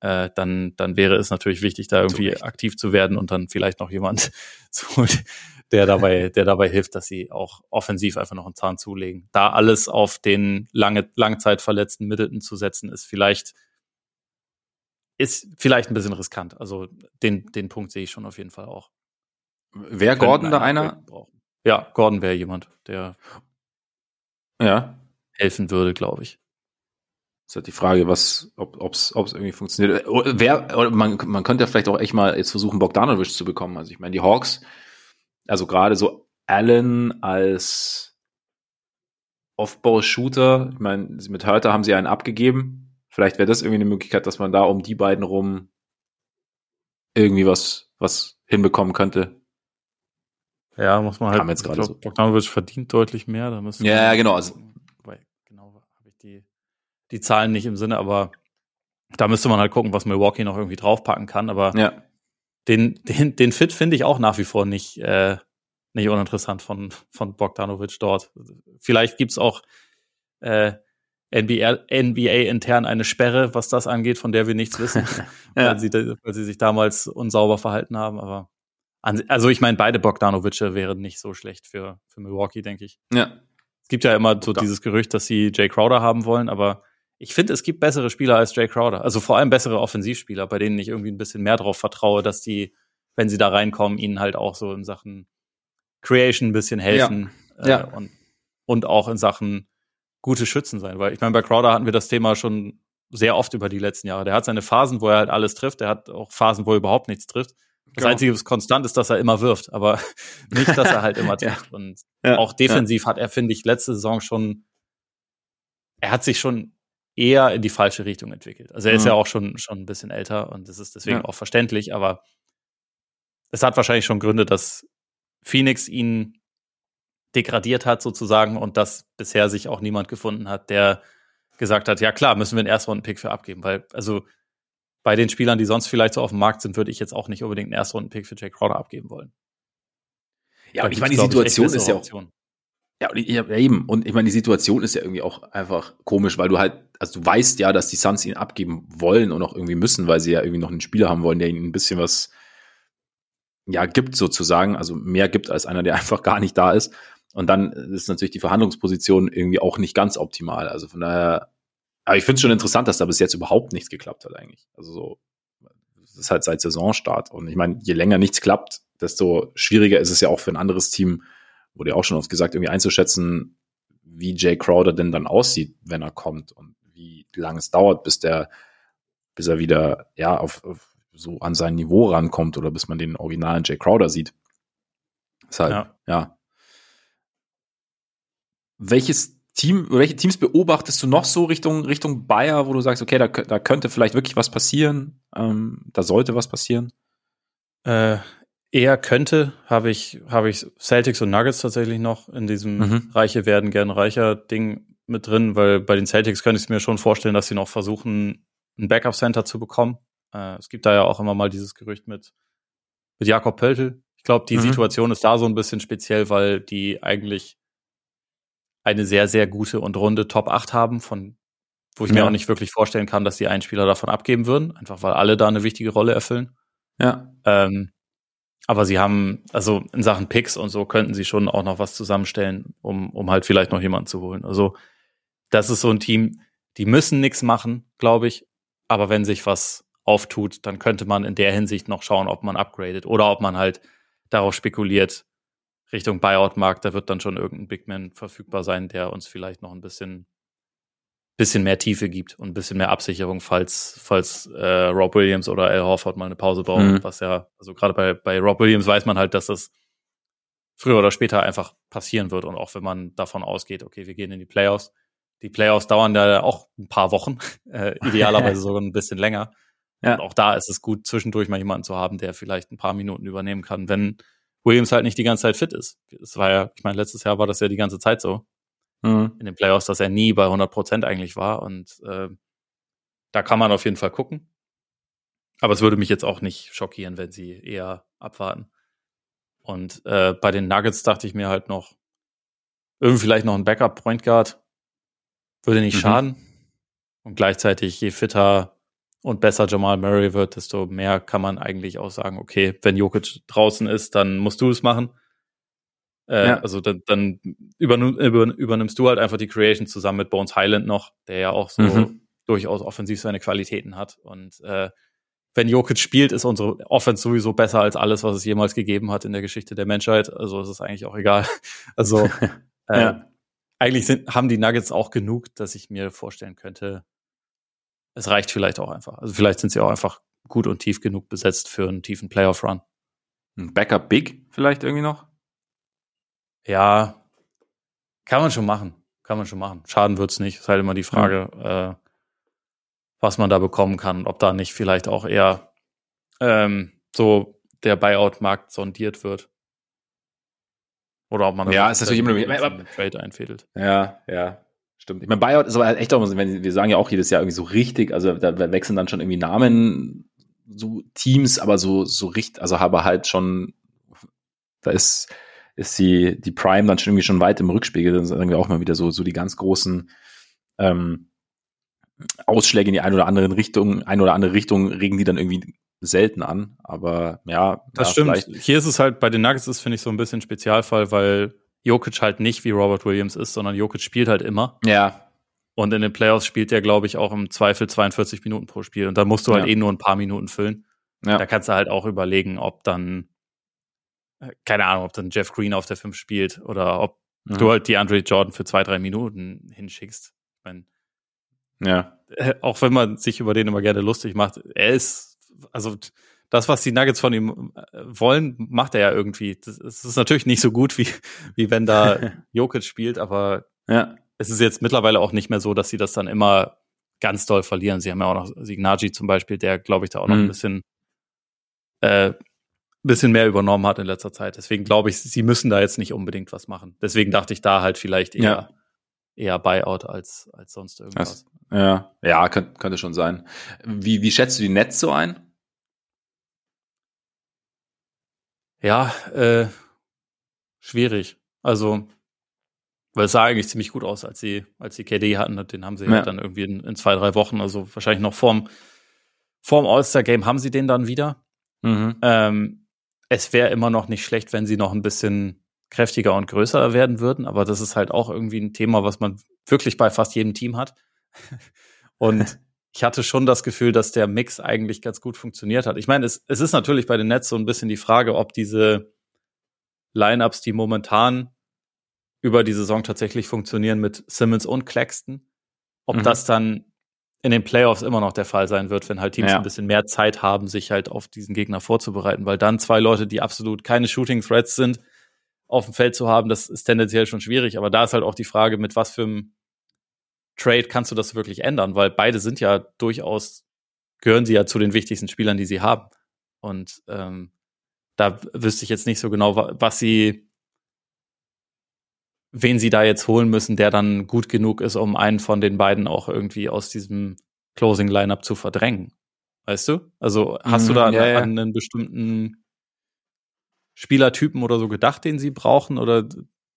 äh, dann, dann wäre es natürlich wichtig, da irgendwie aktiv zu werden und dann vielleicht noch jemand zu holen, der dabei, der dabei hilft, dass sie auch offensiv einfach noch einen Zahn zulegen. Da alles auf den lange, Langzeit verletzten Middleton zu setzen, ist vielleicht, ist vielleicht ein bisschen riskant. Also den, den Punkt sehe ich schon auf jeden Fall auch. Wäre Gordon da einer? Ja, Gordon wäre jemand, der ja. helfen würde, glaube ich. Das ist halt die Frage, was, ob es irgendwie funktioniert. Wer, man, man könnte ja vielleicht auch echt mal jetzt versuchen, Bogdanovic zu bekommen. Also ich meine, die Hawks, also gerade so Allen als Off-Ball-Shooter, ich meine, mit Hörter haben sie einen abgegeben. Vielleicht wäre das irgendwie eine Möglichkeit, dass man da um die beiden rum irgendwie was, was hinbekommen könnte. Ja, muss man halt. Kam jetzt gerade so. Bogdanovic verdient deutlich mehr. Da müssen ja, ja, genau. Also, genau habe ich die, die Zahlen nicht im Sinne, aber da müsste man halt gucken, was Milwaukee noch irgendwie draufpacken kann. Aber ja. den, den, den Fit finde ich auch nach wie vor nicht, äh, nicht uninteressant von, von Bogdanovic dort. Vielleicht gibt's auch äh, NBA, NBA intern eine Sperre, was das angeht, von der wir nichts wissen, ja. weil, sie, weil sie sich damals unsauber verhalten haben. Aber also ich meine, beide Bogdanovice wären nicht so schlecht für, für Milwaukee, denke ich. Ja. Es gibt ja immer so da. dieses Gerücht, dass sie Jay Crowder haben wollen, aber ich finde, es gibt bessere Spieler als Jay Crowder. Also vor allem bessere Offensivspieler, bei denen ich irgendwie ein bisschen mehr drauf vertraue, dass die, wenn sie da reinkommen, ihnen halt auch so in Sachen Creation ein bisschen helfen. Ja. Äh, ja. Und, und auch in Sachen gute Schützen sein. Weil ich meine, bei Crowder hatten wir das Thema schon sehr oft über die letzten Jahre. Der hat seine Phasen, wo er halt alles trifft. Der hat auch Phasen, wo er überhaupt nichts trifft. Das genau. Einzige, was konstant ist, dass er immer wirft, aber nicht, dass er halt immer trifft. ja. Und ja. auch defensiv ja. hat er, finde ich, letzte Saison schon, er hat sich schon eher in die falsche Richtung entwickelt. Also er ist mhm. ja auch schon, schon ein bisschen älter und das ist deswegen auch verständlich, aber es hat wahrscheinlich schon Gründe, dass Phoenix ihn degradiert hat sozusagen und dass bisher sich auch niemand gefunden hat, der gesagt hat, ja klar, müssen wir einen Erstrunden-Pick für abgeben, weil, also bei den Spielern, die sonst vielleicht so auf dem Markt sind, würde ich jetzt auch nicht unbedingt einen Erstrunden-Pick für Jay Crowder abgeben wollen. Ja, und ich meine, die Situation ist ja auch. Ja, und ja, eben. Und ich meine, die Situation ist ja irgendwie auch einfach komisch, weil du halt, also du weißt ja, dass die Suns ihn abgeben wollen und auch irgendwie müssen, weil sie ja irgendwie noch einen Spieler haben wollen, der ihnen ein bisschen was ja gibt sozusagen, also mehr gibt als einer, der einfach gar nicht da ist. Und dann ist natürlich die Verhandlungsposition irgendwie auch nicht ganz optimal. Also von daher, aber ich finde es schon interessant, dass da bis jetzt überhaupt nichts geklappt hat eigentlich. Also so, das ist halt seit Saisonstart. Und ich meine, je länger nichts klappt, desto schwieriger ist es ja auch für ein anderes Team, wurde ja auch schon oft gesagt, irgendwie einzuschätzen, wie Jay Crowder denn dann aussieht, wenn er kommt und wie lange es dauert, bis der, bis er wieder, ja, auf, auf so an sein Niveau rankommt oder bis man den originalen Jay Crowder sieht. Deshalb, ja. ja. Welches Team, welche Teams beobachtest du noch so Richtung, Richtung Bayer, wo du sagst, okay, da, da könnte vielleicht wirklich was passieren, ähm, da sollte was passieren? Äh, eher könnte, habe ich, habe ich Celtics und Nuggets tatsächlich noch in diesem mhm. Reiche werden gern reicher Ding mit drin, weil bei den Celtics könnte ich mir schon vorstellen, dass sie noch versuchen, ein Backup-Center zu bekommen. Äh, es gibt da ja auch immer mal dieses Gerücht mit, mit Jakob Pöltl. Ich glaube, die mhm. Situation ist da so ein bisschen speziell, weil die eigentlich eine sehr, sehr gute und runde Top 8 haben, von wo ich ja. mir auch nicht wirklich vorstellen kann, dass die einen Spieler davon abgeben würden, einfach weil alle da eine wichtige Rolle erfüllen. Ja. Ähm, aber sie haben, also in Sachen Picks und so könnten sie schon auch noch was zusammenstellen, um, um halt vielleicht noch jemanden zu holen. Also das ist so ein Team, die müssen nichts machen, glaube ich. Aber wenn sich was auftut, dann könnte man in der Hinsicht noch schauen, ob man upgradet oder ob man halt darauf spekuliert, Richtung Buyout-Markt, da wird dann schon irgendein Big Man verfügbar sein, der uns vielleicht noch ein bisschen, bisschen mehr Tiefe gibt und ein bisschen mehr Absicherung, falls, falls äh, Rob Williams oder Al Horford mal eine Pause brauchen, mhm. was ja, also gerade bei, bei Rob Williams weiß man halt, dass das früher oder später einfach passieren wird und auch wenn man davon ausgeht, okay, wir gehen in die Playoffs, die Playoffs dauern ja auch ein paar Wochen, äh, idealerweise sogar ein bisschen länger. Ja. Und auch da ist es gut, zwischendurch mal jemanden zu haben, der vielleicht ein paar Minuten übernehmen kann, wenn Williams halt nicht die ganze Zeit fit ist. Das war ja, ich meine, letztes Jahr war das ja die ganze Zeit so. Mhm. In den Playoffs, dass er nie bei 100 Prozent eigentlich war. Und äh, da kann man auf jeden Fall gucken. Aber es würde mich jetzt auch nicht schockieren, wenn sie eher abwarten. Und äh, bei den Nuggets dachte ich mir halt noch, irgendwie vielleicht noch ein Backup Point Guard würde nicht mhm. schaden. Und gleichzeitig, je fitter und besser Jamal Murray wird, desto mehr kann man eigentlich auch sagen, okay, wenn Jokic draußen ist, dann musst du es machen. Äh, ja. Also dann, dann übernimm, übernimmst du halt einfach die Creation zusammen mit Bones Highland noch, der ja auch so mhm. durchaus offensiv seine Qualitäten hat. Und äh, wenn Jokic spielt, ist unsere Offense sowieso besser als alles, was es jemals gegeben hat in der Geschichte der Menschheit. Also es ist eigentlich auch egal. Also äh, ja. eigentlich sind, haben die Nuggets auch genug, dass ich mir vorstellen könnte, es reicht vielleicht auch einfach. Also vielleicht sind sie auch einfach gut und tief genug besetzt für einen tiefen Playoff-Run. Ein Backup Big vielleicht irgendwie noch? Ja, kann man schon machen. Kann man schon machen. Schaden wird's nicht. Ist halt immer die Frage, mhm. äh, was man da bekommen kann. Ob da nicht vielleicht auch eher ähm, so der Buyout-Markt sondiert wird. Oder ob man ja, ist natürlich immer Trade einfädelt. Ja, ja. Stimmt. Ich meine, Buyout ist aber halt echt auch, wenn wir sagen ja auch jedes Jahr irgendwie so richtig, also da wechseln dann schon irgendwie Namen, so Teams, aber so, so richtig, also aber halt schon, da ist, ist die, die Prime dann schon irgendwie schon weit im Rückspiegel, dann sagen wir auch mal wieder so, so die ganz großen, ähm, Ausschläge in die eine oder andere Richtung, eine oder andere Richtung regen die dann irgendwie selten an, aber ja. Das ja, stimmt. Hier ist es halt, bei den Nuggets ist, finde ich, so ein bisschen Spezialfall, weil Jokic halt nicht wie Robert Williams ist, sondern Jokic spielt halt immer. Ja. Und in den Playoffs spielt er, glaube ich, auch im Zweifel 42 Minuten pro Spiel. Und da musst du halt ja. eh nur ein paar Minuten füllen. Ja. Da kannst du halt auch überlegen, ob dann, äh, keine Ahnung, ob dann Jeff Green auf der 5 spielt oder ob mhm. du halt die Andre Jordan für zwei, drei Minuten hinschickst. Ich mein, ja. Äh, auch wenn man sich über den immer gerne lustig macht, er ist, also das, was die Nuggets von ihm äh, wollen, macht er ja irgendwie. Das, das ist natürlich nicht so gut, wie, wie wenn da Jokic spielt, aber ja. es ist jetzt mittlerweile auch nicht mehr so, dass sie das dann immer ganz doll verlieren. Sie haben ja auch noch Signagi zum Beispiel, der, glaube ich, da auch noch mhm. ein bisschen, äh, bisschen mehr übernommen hat in letzter Zeit. Deswegen glaube ich, sie müssen da jetzt nicht unbedingt was machen. Deswegen dachte ich da halt vielleicht eher, ja. eher Buyout als, als sonst irgendwas. Das, ja, ja, könnte, könnte schon sein. Wie, wie schätzt du die Netz so ein? Ja, äh, schwierig. Also, weil es sah eigentlich ziemlich gut aus, als sie, als sie KD hatten. Den haben sie ja. dann irgendwie in, in, zwei, drei Wochen, also wahrscheinlich noch vorm, vorm All-Star-Game haben sie den dann wieder. Mhm. Ähm, es wäre immer noch nicht schlecht, wenn sie noch ein bisschen kräftiger und größer werden würden, aber das ist halt auch irgendwie ein Thema, was man wirklich bei fast jedem Team hat. und ich hatte schon das Gefühl, dass der Mix eigentlich ganz gut funktioniert hat. Ich meine, es, es ist natürlich bei den Nets so ein bisschen die Frage, ob diese Lineups, die momentan über die Saison tatsächlich funktionieren mit Simmons und Claxton, ob mhm. das dann in den Playoffs immer noch der Fall sein wird, wenn halt Teams ja. ein bisschen mehr Zeit haben, sich halt auf diesen Gegner vorzubereiten, weil dann zwei Leute, die absolut keine Shooting Threats sind, auf dem Feld zu haben, das ist tendenziell schon schwierig. Aber da ist halt auch die Frage, mit was für einem Trade kannst du das wirklich ändern, weil beide sind ja durchaus, gehören sie ja zu den wichtigsten Spielern, die sie haben. Und ähm, da wüsste ich jetzt nicht so genau, was sie, wen sie da jetzt holen müssen, der dann gut genug ist, um einen von den beiden auch irgendwie aus diesem Closing Lineup zu verdrängen. Weißt du? Also hast mm, du mhm, da ja, ja. an einen bestimmten Spielertypen oder so gedacht, den sie brauchen oder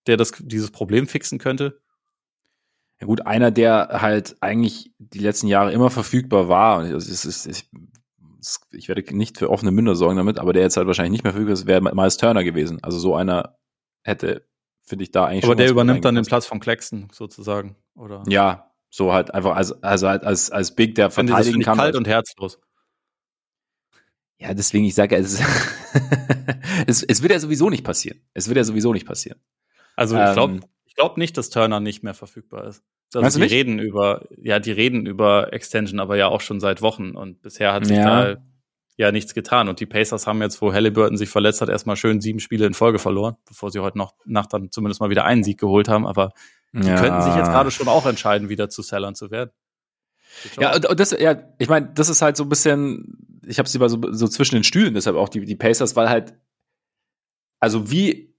der das, dieses Problem fixen könnte? Ja gut, einer, der halt eigentlich die letzten Jahre immer verfügbar war, und es ist, ich, ich werde nicht für offene Münder sorgen damit, aber der jetzt halt wahrscheinlich nicht mehr verfügbar ist, wäre Miles Turner gewesen. Also so einer hätte finde ich da eigentlich Aber der übernimmt dann den Platz von Claxton sozusagen, oder? Ja, so halt einfach als also halt als als Big der Finde verteidigen kann. kalt und herzlos. Ja, deswegen ich sage, es, es, es wird ja sowieso nicht passieren. Es wird ja sowieso nicht passieren. Also ich glaube ähm, glaube nicht, dass Turner nicht mehr verfügbar ist. Also die nicht? reden über ja, die reden über Extension, aber ja auch schon seit Wochen und bisher hat sich ja. da ja nichts getan. Und die Pacers haben jetzt, wo Halliburton sich verletzt hat, erstmal schön sieben Spiele in Folge verloren, bevor sie heute noch Nacht dann zumindest mal wieder einen Sieg geholt haben. Aber die ja. könnten sich jetzt gerade schon auch entscheiden, wieder zu Sellern zu werden. Ja, und das, ja, ich meine, das ist halt so ein bisschen, ich habe sie mal so, so zwischen den Stühlen, deshalb auch die, die Pacers, weil halt, also wie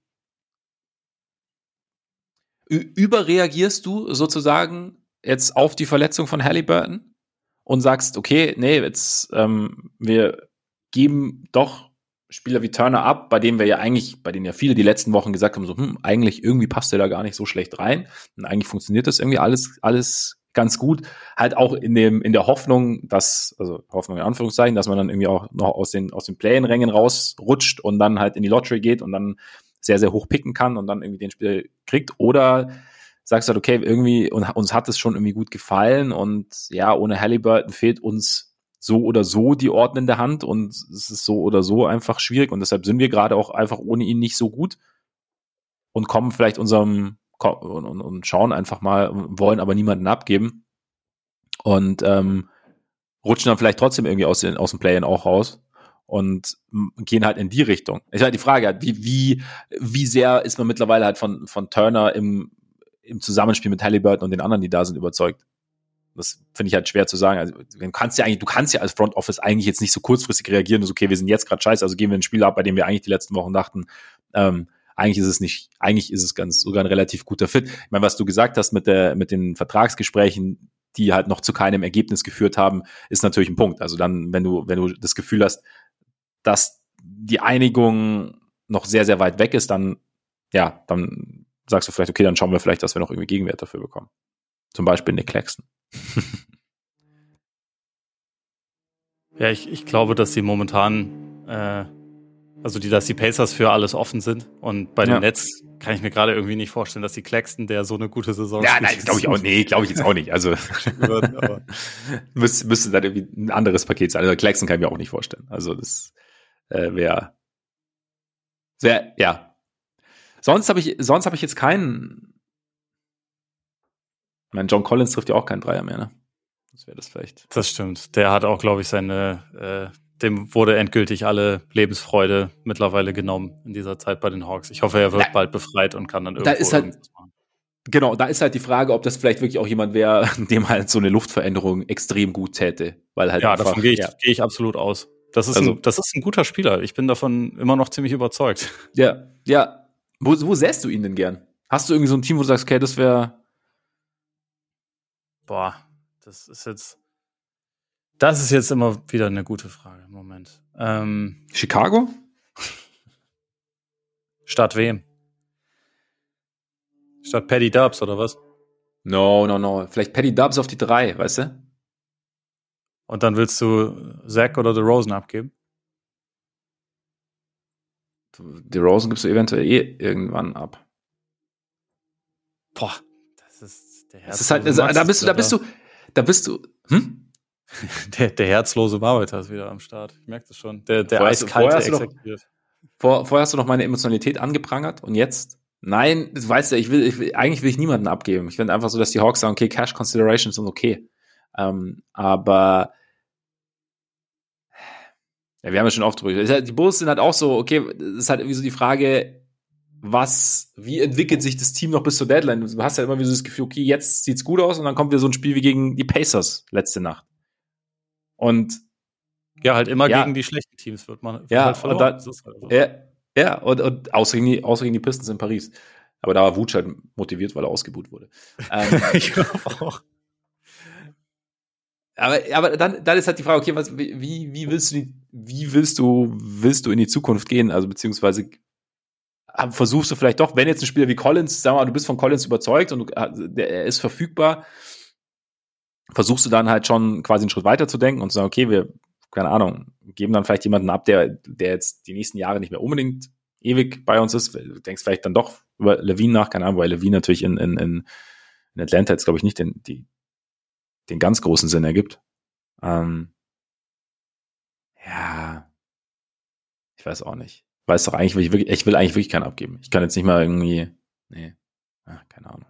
überreagierst du sozusagen jetzt auf die Verletzung von Halliburton und sagst, okay, nee, jetzt ähm, wir geben doch Spieler wie Turner ab, bei denen wir ja eigentlich, bei denen ja viele die letzten Wochen gesagt haben, so, hm, eigentlich irgendwie passt der da gar nicht so schlecht rein. Und eigentlich funktioniert das irgendwie alles, alles ganz gut. Halt auch in dem, in der Hoffnung, dass, also Hoffnung in Anführungszeichen, dass man dann irgendwie auch noch aus den, aus den Play-in-Rängen rausrutscht und dann halt in die Lottery geht und dann sehr, sehr hoch picken kann und dann irgendwie den Spieler kriegt. Oder sagst du halt, okay, irgendwie, uns hat es schon irgendwie gut gefallen und ja, ohne Halliburton fehlt uns so oder so die ordnende Hand und es ist so oder so einfach schwierig und deshalb sind wir gerade auch einfach ohne ihn nicht so gut und kommen vielleicht unserem und, und, und schauen einfach mal, wollen aber niemanden abgeben und ähm, rutschen dann vielleicht trotzdem irgendwie aus, den, aus dem Play-In auch raus und gehen halt in die Richtung. Ich halt die Frage, wie, wie, wie sehr ist man mittlerweile halt von, von Turner im, im Zusammenspiel mit Halliburton und den anderen, die da sind, überzeugt? Das finde ich halt schwer zu sagen. Also, du kannst ja eigentlich, du kannst ja als Front Office eigentlich jetzt nicht so kurzfristig reagieren, so, okay, wir sind jetzt gerade scheiße, also gehen wir ein Spiel ab, bei dem wir eigentlich die letzten Wochen dachten, ähm, eigentlich ist es nicht, eigentlich ist es ganz sogar ein relativ guter Fit. Ich meine, was du gesagt hast mit der, mit den Vertragsgesprächen, die halt noch zu keinem Ergebnis geführt haben, ist natürlich ein Punkt. Also dann, wenn du, wenn du das Gefühl hast, dass die Einigung noch sehr, sehr weit weg ist, dann, ja, dann sagst du vielleicht, okay, dann schauen wir vielleicht, dass wir noch irgendwie Gegenwert dafür bekommen. Zum Beispiel Nick Claxton. ja, ich, ich glaube, dass sie momentan, äh, also die, dass die Pacers für alles offen sind. Und bei den ja. Nets kann ich mir gerade irgendwie nicht vorstellen, dass die Claxton, der so eine gute Saison Ja, nein, glaube ich auch, nee, glaube ich jetzt auch nicht. Also müsste, müsste dann irgendwie ein anderes Paket sein. Also Claxton kann ich mir auch nicht vorstellen. Also das äh, wäre, wär, ja. Sonst habe ich, sonst habe ich jetzt keinen ich meine, John Collins trifft ja auch keinen Dreier mehr, ne? Das wäre das vielleicht. Das stimmt. Der hat auch, glaube ich, seine, äh, dem wurde endgültig alle Lebensfreude mittlerweile genommen in dieser Zeit bei den Hawks. Ich hoffe, er wird da, bald befreit und kann dann irgendwo da ist halt, machen. Genau, da ist halt die Frage, ob das vielleicht wirklich auch jemand wäre, dem halt so eine Luftveränderung extrem gut täte. Weil halt ja, einfach, davon gehe ich, ja. Geh ich absolut aus. Das ist, also, ein, das ist ein guter Spieler. Ich bin davon immer noch ziemlich überzeugt. Ja, ja. Wo, wo säst du ihn denn gern? Hast du irgendwie so ein Team, wo du sagst, okay, das wäre Boah, das ist jetzt. Das ist jetzt immer wieder eine gute Frage. Moment. Ähm, Chicago? Statt wem? Statt Paddy Dubs oder was? No, no, no. Vielleicht Paddy Dubs auf die drei, weißt du? Und dann willst du Zach oder The Rosen abgeben? Die Rosen gibst du eventuell eh irgendwann ab. Boah, das ist der Herz. Halt, also, da bist du, da bist du, da bist du, hm? Der, der herzlose Arbeiter ist wieder am Start. Ich merke das schon. Der, der vorher eiskalte hast noch, vor, vorher hast du noch meine Emotionalität angeprangert und jetzt? Nein, das weißt du, ich will, ich will, eigentlich will ich niemanden abgeben. Ich finde einfach so, dass die Hawks sagen, okay, Cash Considerations sind okay. Ähm, aber ja, wir haben ja schon oft drüber. Die Bulls sind halt auch so, okay, das ist halt irgendwie so die Frage, was, wie entwickelt sich das Team noch bis zur Deadline? Du hast ja immer wieder so das Gefühl, okay, jetzt sieht's gut aus und dann kommt wieder so ein Spiel wie gegen die Pacers letzte Nacht. Und ja, halt immer ja, gegen die schlechten Teams wird man wird ja, halt verloren. Und dann, halt so. ja, ja, und, und außer, gegen die, außer gegen die Pistons in Paris. Aber da war Wutsch halt motiviert, weil er ausgebuht wurde. Ähm, ich glaube auch. Aber, aber dann, dann ist halt die Frage, okay, was, wie, wie willst du, wie willst du, willst du in die Zukunft gehen? Also, beziehungsweise, versuchst du vielleicht doch, wenn jetzt ein Spieler wie Collins, sag mal, du bist von Collins überzeugt und du, er ist verfügbar, versuchst du dann halt schon quasi einen Schritt weiter zu denken und zu sagen, okay, wir, keine Ahnung, geben dann vielleicht jemanden ab, der, der jetzt die nächsten Jahre nicht mehr unbedingt ewig bei uns ist. Du denkst vielleicht dann doch über Levine nach, keine Ahnung, weil Levine natürlich in, in, in Atlanta jetzt, glaube ich, nicht den, die, den ganz großen Sinn ergibt. Ähm, ja, ich weiß auch nicht. Weiß doch eigentlich, ich, wirklich, ich will eigentlich wirklich keinen abgeben. Ich kann jetzt nicht mal irgendwie, nee, ja, keine Ahnung.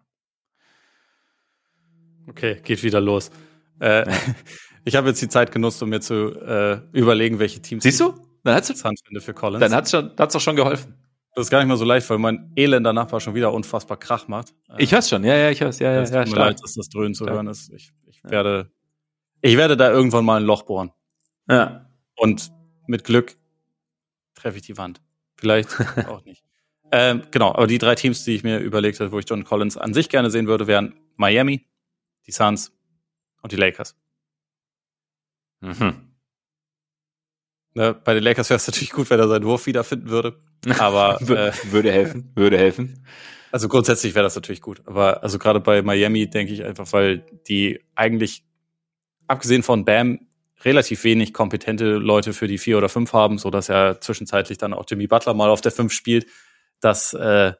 Okay, geht wieder los. Äh, ich habe jetzt die Zeit genutzt, um mir zu äh, überlegen, welche Teams Siehst du? Dann hat's interessant finde für Collins. Dann hat's schon, hat's doch schon geholfen. Das ist gar nicht mal so leicht, weil mein elender Nachbar schon wieder unfassbar Krach macht. Ich hör's schon, ja, ja, ich hör's, ja, ja, ja. Tut mir leid, dass das Dröhnen zu hören ist. Ich, ich ja. werde, ich werde da irgendwann mal ein Loch bohren. Ja. Und mit Glück treffe ich die Wand. Vielleicht auch nicht. Ähm, genau, aber die drei Teams, die ich mir überlegt habe, wo ich John Collins an sich gerne sehen würde, wären Miami, die Suns und die Lakers. Mhm. Ne, bei den Lakers wäre es natürlich gut, wenn er seinen Wurf wiederfinden würde. Aber äh, würde helfen, würde helfen. Also grundsätzlich wäre das natürlich gut. Aber also gerade bei Miami denke ich einfach, weil die eigentlich, abgesehen von Bam, relativ wenig kompetente Leute für die vier oder fünf haben, so dass er zwischenzeitlich dann auch Jimmy Butler mal auf der fünf spielt. Das äh,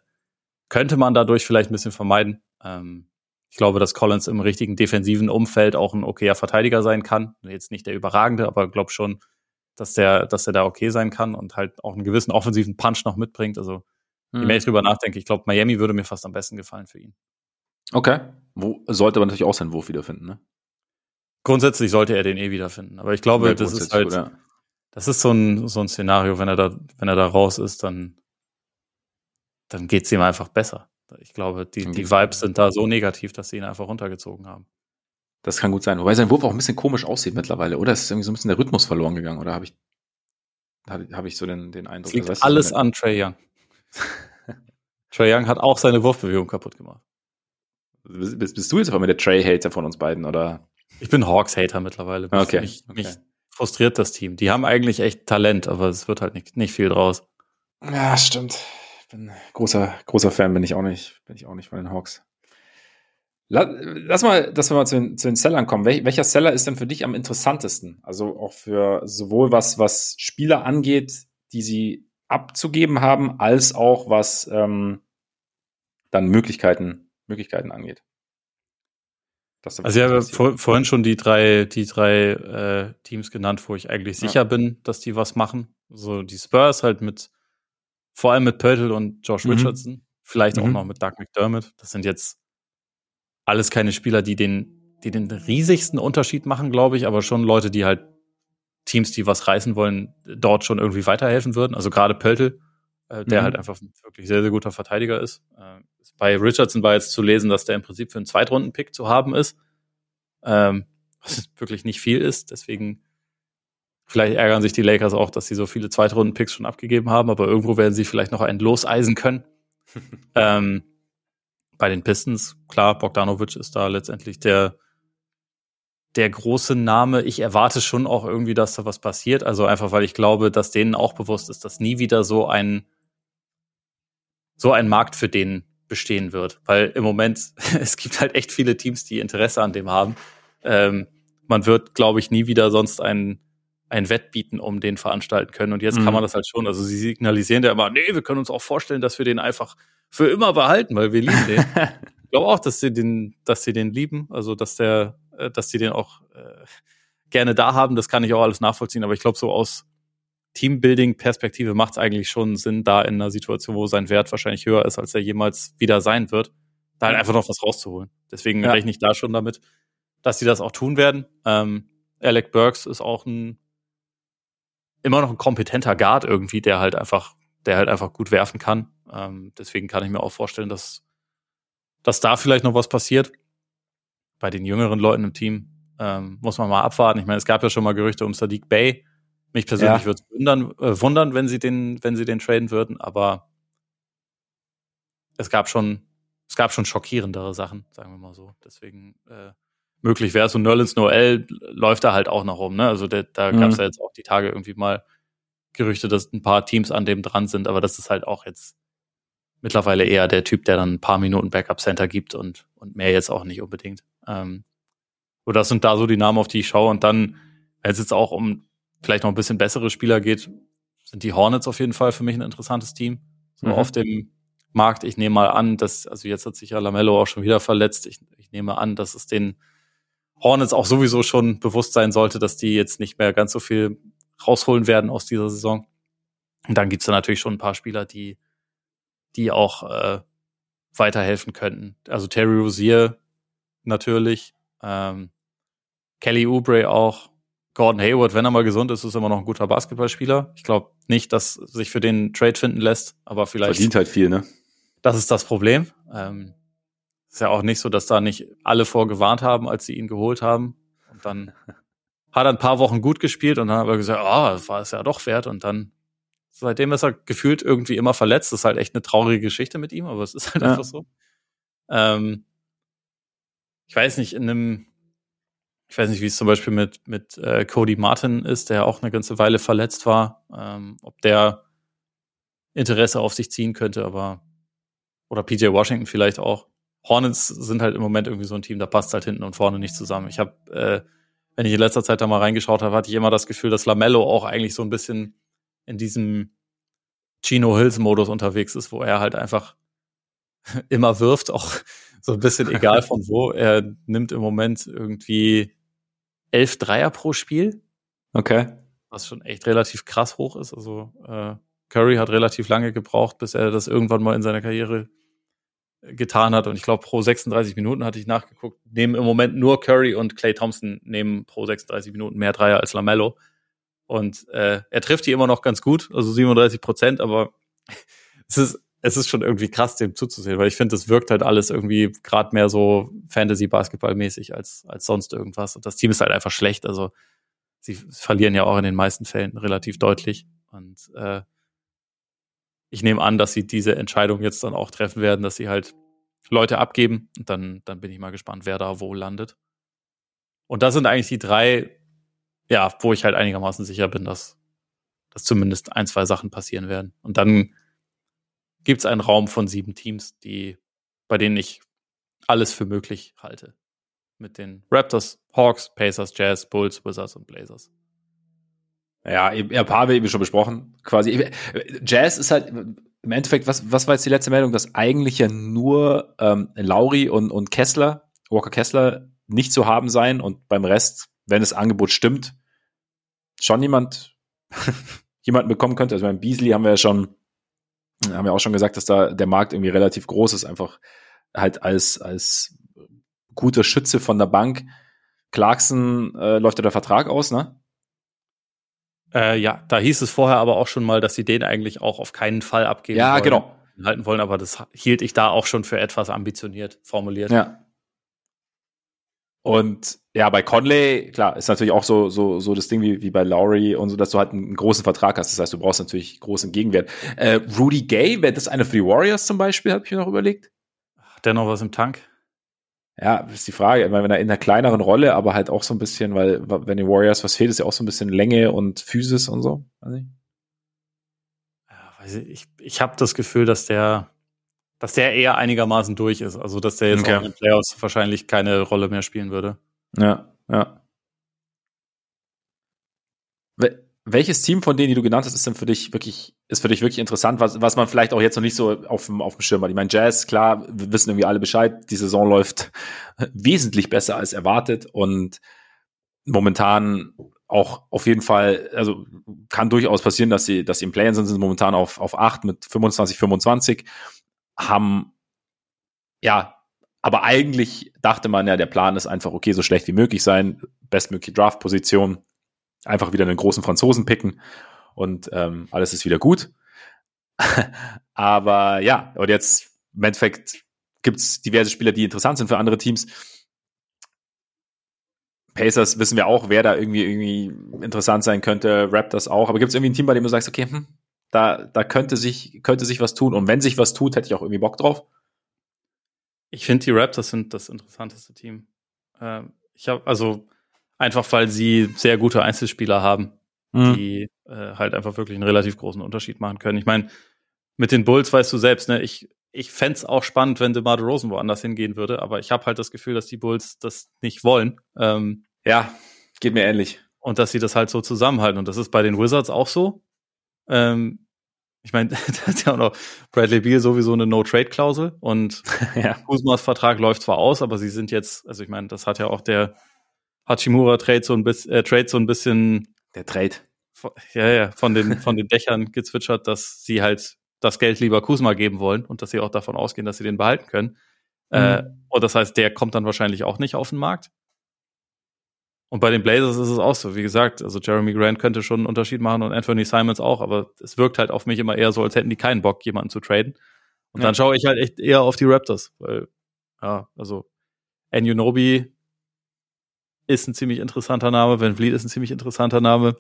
könnte man dadurch vielleicht ein bisschen vermeiden. Ähm, ich glaube, dass Collins im richtigen defensiven Umfeld auch ein okayer Verteidiger sein kann. Jetzt nicht der überragende, aber glaube schon, dass der, dass er da okay sein kann und halt auch einen gewissen offensiven Punch noch mitbringt. Also, je mehr ich hm. drüber nachdenke, ich glaube, Miami würde mir fast am besten gefallen für ihn. Okay. Wo, sollte aber natürlich auch seinen Wurf wiederfinden, ne? Grundsätzlich sollte er den eh wiederfinden. Aber ich glaube, ja, das ist halt, ja. das ist so ein, so ein Szenario, wenn er da, wenn er da raus ist, dann, dann geht's ihm einfach besser. Ich glaube, die, die Vibes sind da so negativ, dass sie ihn einfach runtergezogen haben. Das kann gut sein. Wobei sein Wurf auch ein bisschen komisch aussieht mittlerweile, oder? Es ist irgendwie so ein bisschen der Rhythmus verloren gegangen, oder habe ich, habe ich so den, den Eindruck? Das liegt alles an Trey Young. Trey Young hat auch seine Wurfbewegung kaputt gemacht. Bist, bist du jetzt aber mit der Trey-Hater von uns beiden, oder? Ich bin Hawks-Hater mittlerweile. Okay. Mich, okay. mich frustriert das Team. Die haben eigentlich echt Talent, aber es wird halt nicht, nicht viel draus. Ja, stimmt. Ich bin großer, großer Fan, bin ich auch nicht, bin ich auch nicht von den Hawks. Lass mal, dass wir mal zu den, zu den Sellern kommen. Wel welcher Seller ist denn für dich am interessantesten? Also auch für sowohl was, was Spieler angeht, die sie abzugeben haben, als auch was ähm, dann Möglichkeiten, Möglichkeiten angeht. also ich habe vor, vorhin schon die drei, die drei äh, Teams genannt, wo ich eigentlich sicher ja. bin, dass die was machen. So die Spurs halt mit, vor allem mit Pöltl und Josh mhm. Richardson, vielleicht mhm. auch noch mit Doug McDermott. Das sind jetzt alles keine Spieler, die den, die den riesigsten Unterschied machen, glaube ich, aber schon Leute, die halt Teams, die was reißen wollen, dort schon irgendwie weiterhelfen würden. Also gerade Pöltl, äh, der mhm. halt einfach ein wirklich sehr, sehr guter Verteidiger ist. Äh, bei Richardson war jetzt zu lesen, dass der im Prinzip für einen Zweitrunden-Pick zu haben ist. Ähm, was wirklich nicht viel ist. Deswegen vielleicht ärgern sich die Lakers auch, dass sie so viele Zweitrunden-Picks schon abgegeben haben, aber irgendwo werden sie vielleicht noch ein Loseisen können. ähm, bei den Pistons, klar, Bogdanovic ist da letztendlich der, der große Name. Ich erwarte schon auch irgendwie, dass da was passiert. Also einfach, weil ich glaube, dass denen auch bewusst ist, dass nie wieder so ein, so ein Markt für den bestehen wird. Weil im Moment, es gibt halt echt viele Teams, die Interesse an dem haben. Ähm, man wird, glaube ich, nie wieder sonst einen, ein Wettbieten um den veranstalten können. Und jetzt mhm. kann man das halt schon. Also sie signalisieren ja immer, nee, wir können uns auch vorstellen, dass wir den einfach für immer behalten, weil wir lieben den. ich glaube auch, dass sie den, dass sie den lieben. Also dass der, dass sie den auch äh, gerne da haben. Das kann ich auch alles nachvollziehen. Aber ich glaube, so aus Teambuilding-Perspektive macht es eigentlich schon Sinn, da in einer Situation, wo sein Wert wahrscheinlich höher ist, als er jemals wieder sein wird, da halt einfach noch was rauszuholen. Deswegen ja. rechne ich da schon damit, dass sie das auch tun werden. Ähm, Alec Burks ist auch ein immer noch ein kompetenter Guard irgendwie, der halt einfach, der halt einfach gut werfen kann. Ähm, deswegen kann ich mir auch vorstellen, dass, dass da vielleicht noch was passiert. Bei den jüngeren Leuten im Team ähm, muss man mal abwarten. Ich meine, es gab ja schon mal Gerüchte um Sadiq Bay, mich persönlich ja. würde es wundern, äh, wundern, wenn sie den, wenn sie den traden würden, aber es gab schon, es gab schon schockierendere Sachen, sagen wir mal so. Deswegen äh, möglich wäre es. Und Nerlens Noel läuft da halt auch noch rum. Ne? Also der, da mhm. gab es ja jetzt auch die Tage irgendwie mal Gerüchte, dass ein paar Teams an dem dran sind, aber das ist halt auch jetzt mittlerweile eher der Typ, der dann ein paar Minuten Backup Center gibt und, und mehr jetzt auch nicht unbedingt. Ähm, so, das sind da so die Namen, auf die ich schaue. Und dann, wenn es jetzt auch um vielleicht noch ein bisschen bessere Spieler geht, sind die Hornets auf jeden Fall für mich ein interessantes Team. So mhm. auf dem Markt. Ich nehme mal an, dass, also jetzt hat sich ja Lamello auch schon wieder verletzt. Ich, ich nehme an, dass es den Hornets auch sowieso schon bewusst sein sollte, dass die jetzt nicht mehr ganz so viel rausholen werden aus dieser Saison. Und dann gibt's da natürlich schon ein paar Spieler, die, die auch äh, weiterhelfen könnten. Also Terry Rozier natürlich, ähm, Kelly Oubre auch, Gordon Hayward, wenn er mal gesund ist, ist immer noch ein guter Basketballspieler. Ich glaube nicht, dass sich für den Trade finden lässt, aber vielleicht. Verdient halt viel, ne? Das ist das Problem. Ähm, ist ja auch nicht so, dass da nicht alle vorgewarnt haben, als sie ihn geholt haben. Und dann hat er ein paar Wochen gut gespielt und dann hat er gesagt, ah, oh, das war es ja doch wert. Und dann, seitdem ist er gefühlt irgendwie immer verletzt. Das ist halt echt eine traurige Geschichte mit ihm, aber es ist halt ja. einfach so. Ähm, ich weiß nicht, in einem ich weiß nicht, wie es zum Beispiel mit, mit äh, Cody Martin ist, der auch eine ganze Weile verletzt war, ähm, ob der Interesse auf sich ziehen könnte, aber oder PJ Washington vielleicht auch. Hornets sind halt im Moment irgendwie so ein Team, da passt halt hinten und vorne nicht zusammen. Ich habe, äh, wenn ich in letzter Zeit da mal reingeschaut habe, hatte ich immer das Gefühl, dass Lamello auch eigentlich so ein bisschen in diesem Chino Hills Modus unterwegs ist, wo er halt einfach immer wirft, auch so ein bisschen egal von wo. Er nimmt im Moment irgendwie elf Dreier pro Spiel. Okay. Was schon echt relativ krass hoch ist. Also äh, Curry hat relativ lange gebraucht, bis er das irgendwann mal in seiner Karriere getan hat. Und ich glaube, pro 36 Minuten hatte ich nachgeguckt, nehmen im Moment nur Curry und Clay Thompson nehmen pro 36 Minuten mehr Dreier als Lamello. Und äh, er trifft die immer noch ganz gut, also 37 Prozent, aber es ist es ist schon irgendwie krass, dem zuzusehen, weil ich finde, es wirkt halt alles irgendwie gerade mehr so Fantasy-Basketball-mäßig als, als sonst irgendwas. Und das Team ist halt einfach schlecht. Also sie verlieren ja auch in den meisten Fällen relativ deutlich. Und äh, ich nehme an, dass sie diese Entscheidung jetzt dann auch treffen werden, dass sie halt Leute abgeben. Und dann, dann bin ich mal gespannt, wer da wo landet. Und das sind eigentlich die drei, ja, wo ich halt einigermaßen sicher bin, dass, dass zumindest ein, zwei Sachen passieren werden. Und dann gibt es einen Raum von sieben Teams, die, bei denen ich alles für möglich halte. Mit den Raptors, Hawks, Pacers, Jazz, Bulls, Wizards und Blazers. Ja, ein paar haben wir eben schon besprochen. Quasi. Jazz ist halt im Endeffekt, was, was war jetzt die letzte Meldung, dass eigentlich ja nur ähm, Lauri und, und Kessler, Walker Kessler, nicht zu haben sein und beim Rest, wenn das Angebot stimmt, schon jemand jemanden bekommen könnte. Also beim Beasley haben wir ja schon haben wir auch schon gesagt, dass da der Markt irgendwie relativ groß ist, einfach halt als, als guter Schütze von der Bank. Clarkson äh, läuft ja der Vertrag aus, ne? Äh, ja, da hieß es vorher aber auch schon mal, dass sie den eigentlich auch auf keinen Fall abgeben ja, wollen, genau. halten wollen, aber das hielt ich da auch schon für etwas ambitioniert formuliert. Ja. Und ja, bei Conley, klar, ist natürlich auch so, so, so das Ding wie, wie bei Lowry und so, dass du halt einen großen Vertrag hast. Das heißt, du brauchst natürlich großen Gegenwert. Äh, Rudy Gay, wäre das einer für die Warriors zum Beispiel, habe ich mir noch überlegt. Hat der noch was im Tank? Ja, ist die Frage. Ich meine, wenn er in einer kleineren Rolle, aber halt auch so ein bisschen, weil, wenn den Warriors was fehlt, ist ja auch so ein bisschen Länge und Physis und so. Weiß ich. Ja, weiß ich, ich, ich habe das Gefühl, dass der dass der eher einigermaßen durch ist. Also, dass der jetzt okay. auch in den Playoffs wahrscheinlich keine Rolle mehr spielen würde. Ja, ja. welches Team von denen, die du genannt hast, ist denn für dich wirklich, ist für dich wirklich interessant, was, was man vielleicht auch jetzt noch nicht so auf dem, auf dem Schirm hat? Ich meine, Jazz, klar, wir wissen irgendwie alle Bescheid, die Saison läuft wesentlich besser als erwartet und momentan auch auf jeden Fall, also kann durchaus passieren, dass sie, dass sie im Play-In sind, sind momentan auf, auf 8 mit 25, 25, haben, ja, aber eigentlich dachte man ja, der Plan ist einfach, okay, so schlecht wie möglich sein, bestmögliche Draft-Position, einfach wieder einen großen Franzosen picken und ähm, alles ist wieder gut. Aber ja, und jetzt im Endeffekt gibt es diverse Spieler, die interessant sind für andere Teams. Pacers wissen wir auch, wer da irgendwie, irgendwie interessant sein könnte, Raptors auch. Aber gibt es irgendwie ein Team, bei dem du sagst, okay, hm, da, da könnte sich, könnte sich was tun. Und wenn sich was tut, hätte ich auch irgendwie Bock drauf. Ich finde, die Raptors sind das interessanteste Team. Ähm, ich habe, also, Einfach weil sie sehr gute Einzelspieler haben, mhm. die äh, halt einfach wirklich einen relativ großen Unterschied machen können. Ich meine, mit den Bulls weißt du selbst, ne, ich, ich fände auch spannend, wenn DeMar Rosen woanders hingehen würde, aber ich habe halt das Gefühl, dass die Bulls das nicht wollen. Ähm, ja, geht mir ähnlich. Und dass sie das halt so zusammenhalten. Und das ist bei den Wizards auch so. Ähm, ich meine, da ist ja auch noch Bradley Beal sowieso eine No-Trade-Klausel und ja. Kuzmas Vertrag läuft zwar aus, aber sie sind jetzt, also ich meine, das hat ja auch der Hachimura Trade so ein bisschen, äh, Trade so ein bisschen. Der Trade. Ja, ja, von den, von den Dächern gezwitschert, dass sie halt das Geld lieber Kusma geben wollen und dass sie auch davon ausgehen, dass sie den behalten können. Äh, mhm. Äh, und das heißt, der kommt dann wahrscheinlich auch nicht auf den Markt. Und bei den Blazers ist es auch so, wie gesagt, also Jeremy Grant könnte schon einen Unterschied machen und Anthony Simons auch, aber es wirkt halt auf mich immer eher so, als hätten die keinen Bock, jemanden zu traden. Und ja. dann schaue ich halt echt eher auf die Raptors, weil, ja, also Anunobi ist ein ziemlich interessanter Name, Van Vliet ist ein ziemlich interessanter Name.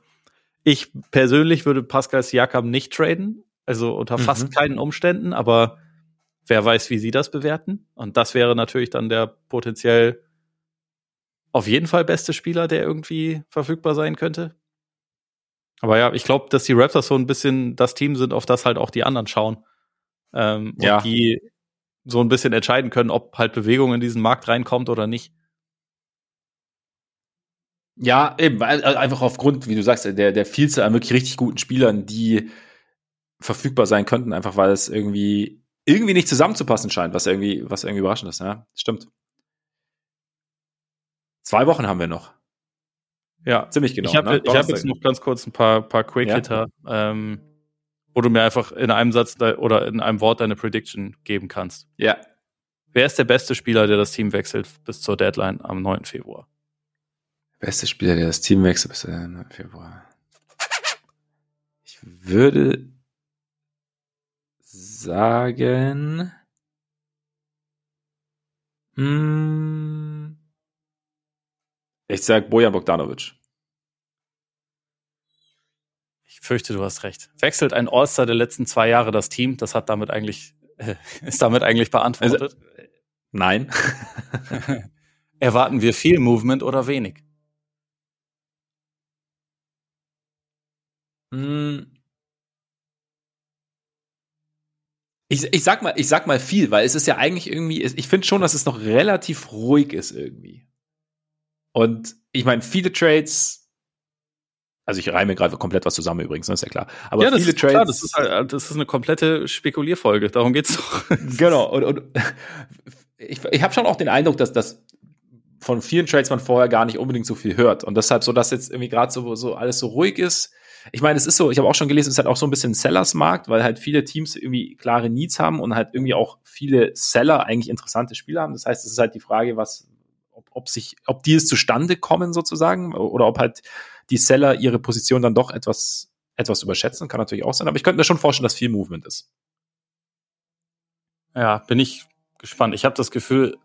Ich persönlich würde Pascal Siakam nicht traden, also unter mhm. fast keinen Umständen, aber wer weiß, wie sie das bewerten. Und das wäre natürlich dann der potenziell auf jeden Fall beste Spieler, der irgendwie verfügbar sein könnte. Aber ja, ich glaube, dass die Raptors so ein bisschen das Team sind, auf das halt auch die anderen schauen. Ähm, ja. Und die so ein bisschen entscheiden können, ob halt Bewegung in diesen Markt reinkommt oder nicht. Ja, eben, einfach aufgrund, wie du sagst, der, der Vielzahl an wirklich richtig guten Spielern, die verfügbar sein könnten, einfach weil es irgendwie, irgendwie nicht zusammenzupassen scheint, was irgendwie, was irgendwie überraschend ist, ja. Stimmt. Zwei Wochen haben wir noch. Ja, ziemlich genau. Ich habe ne? hab jetzt noch ganz kurz ein paar, paar Quick-Hitter, ja. ähm, wo du mir einfach in einem Satz oder in einem Wort deine Prediction geben kannst. Ja. Wer ist der beste Spieler, der das Team wechselt bis zur Deadline am 9. Februar? Beste Spieler, der das Team wechselt bis Februar. Ich würde sagen. Hm, ich sag Bojan Bogdanovic. Ich fürchte, du hast recht. Wechselt ein All-Star der letzten zwei Jahre das Team? Das hat damit eigentlich, äh, ist damit eigentlich beantwortet. Also, nein. Erwarten wir viel Movement oder wenig? Hm. Ich, ich sag mal, ich sag mal viel, weil es ist ja eigentlich irgendwie, ich finde schon, dass es noch relativ ruhig ist irgendwie. Und ich meine, viele Trades, also ich reime gerade komplett was zusammen übrigens, das ist ja klar. Aber ja, viele Trades. Klar, das ist halt, das ist eine komplette Spekulierfolge, darum geht's doch. genau. Und, und ich, ich habe schon auch den Eindruck, dass das von vielen Trades man vorher gar nicht unbedingt so viel hört. Und deshalb so, dass jetzt irgendwie gerade so, so alles so ruhig ist, ich meine, es ist so, ich habe auch schon gelesen, es ist halt auch so ein bisschen Sellers-Markt, weil halt viele Teams irgendwie klare Needs haben und halt irgendwie auch viele Seller eigentlich interessante Spieler haben. Das heißt, es ist halt die Frage, was, ob, sich, ob die es zustande kommen sozusagen oder ob halt die Seller ihre Position dann doch etwas, etwas überschätzen, kann natürlich auch sein. Aber ich könnte mir schon vorstellen, dass viel Movement ist. Ja, bin ich gespannt. Ich habe das Gefühl,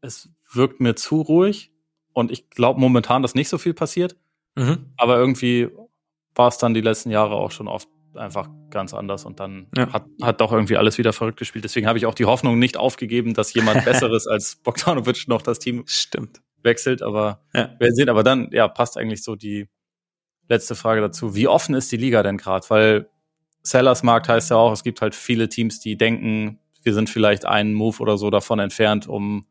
es wirkt mir zu ruhig und ich glaube momentan, dass nicht so viel passiert. Mhm. Aber irgendwie war es dann die letzten Jahre auch schon oft einfach ganz anders und dann ja. hat, hat doch irgendwie alles wieder verrückt gespielt. Deswegen habe ich auch die Hoffnung nicht aufgegeben, dass jemand Besseres als Bogdanovic noch das Team Stimmt. wechselt. Aber ja. wir sehen, aber dann ja passt eigentlich so die letzte Frage dazu. Wie offen ist die Liga denn gerade? Weil Sellers Markt heißt ja auch, es gibt halt viele Teams, die denken, wir sind vielleicht einen Move oder so davon entfernt, um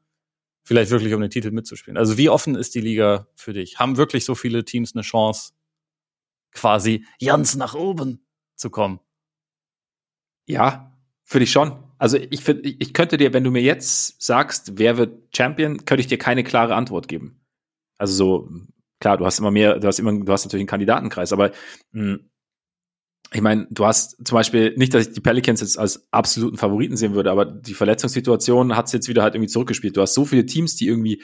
vielleicht wirklich um den Titel mitzuspielen. Also wie offen ist die Liga für dich? Haben wirklich so viele Teams eine Chance, quasi ganz nach oben zu kommen. Ja, finde ich schon. Also ich finde, ich könnte dir, wenn du mir jetzt sagst, wer wird Champion, könnte ich dir keine klare Antwort geben. Also so, klar, du hast immer mehr, du hast immer, du hast natürlich einen Kandidatenkreis, aber mh, hm, ich meine, du hast zum Beispiel nicht, dass ich die Pelicans jetzt als absoluten Favoriten sehen würde, aber die Verletzungssituation hat es jetzt wieder halt irgendwie zurückgespielt. Du hast so viele Teams, die irgendwie,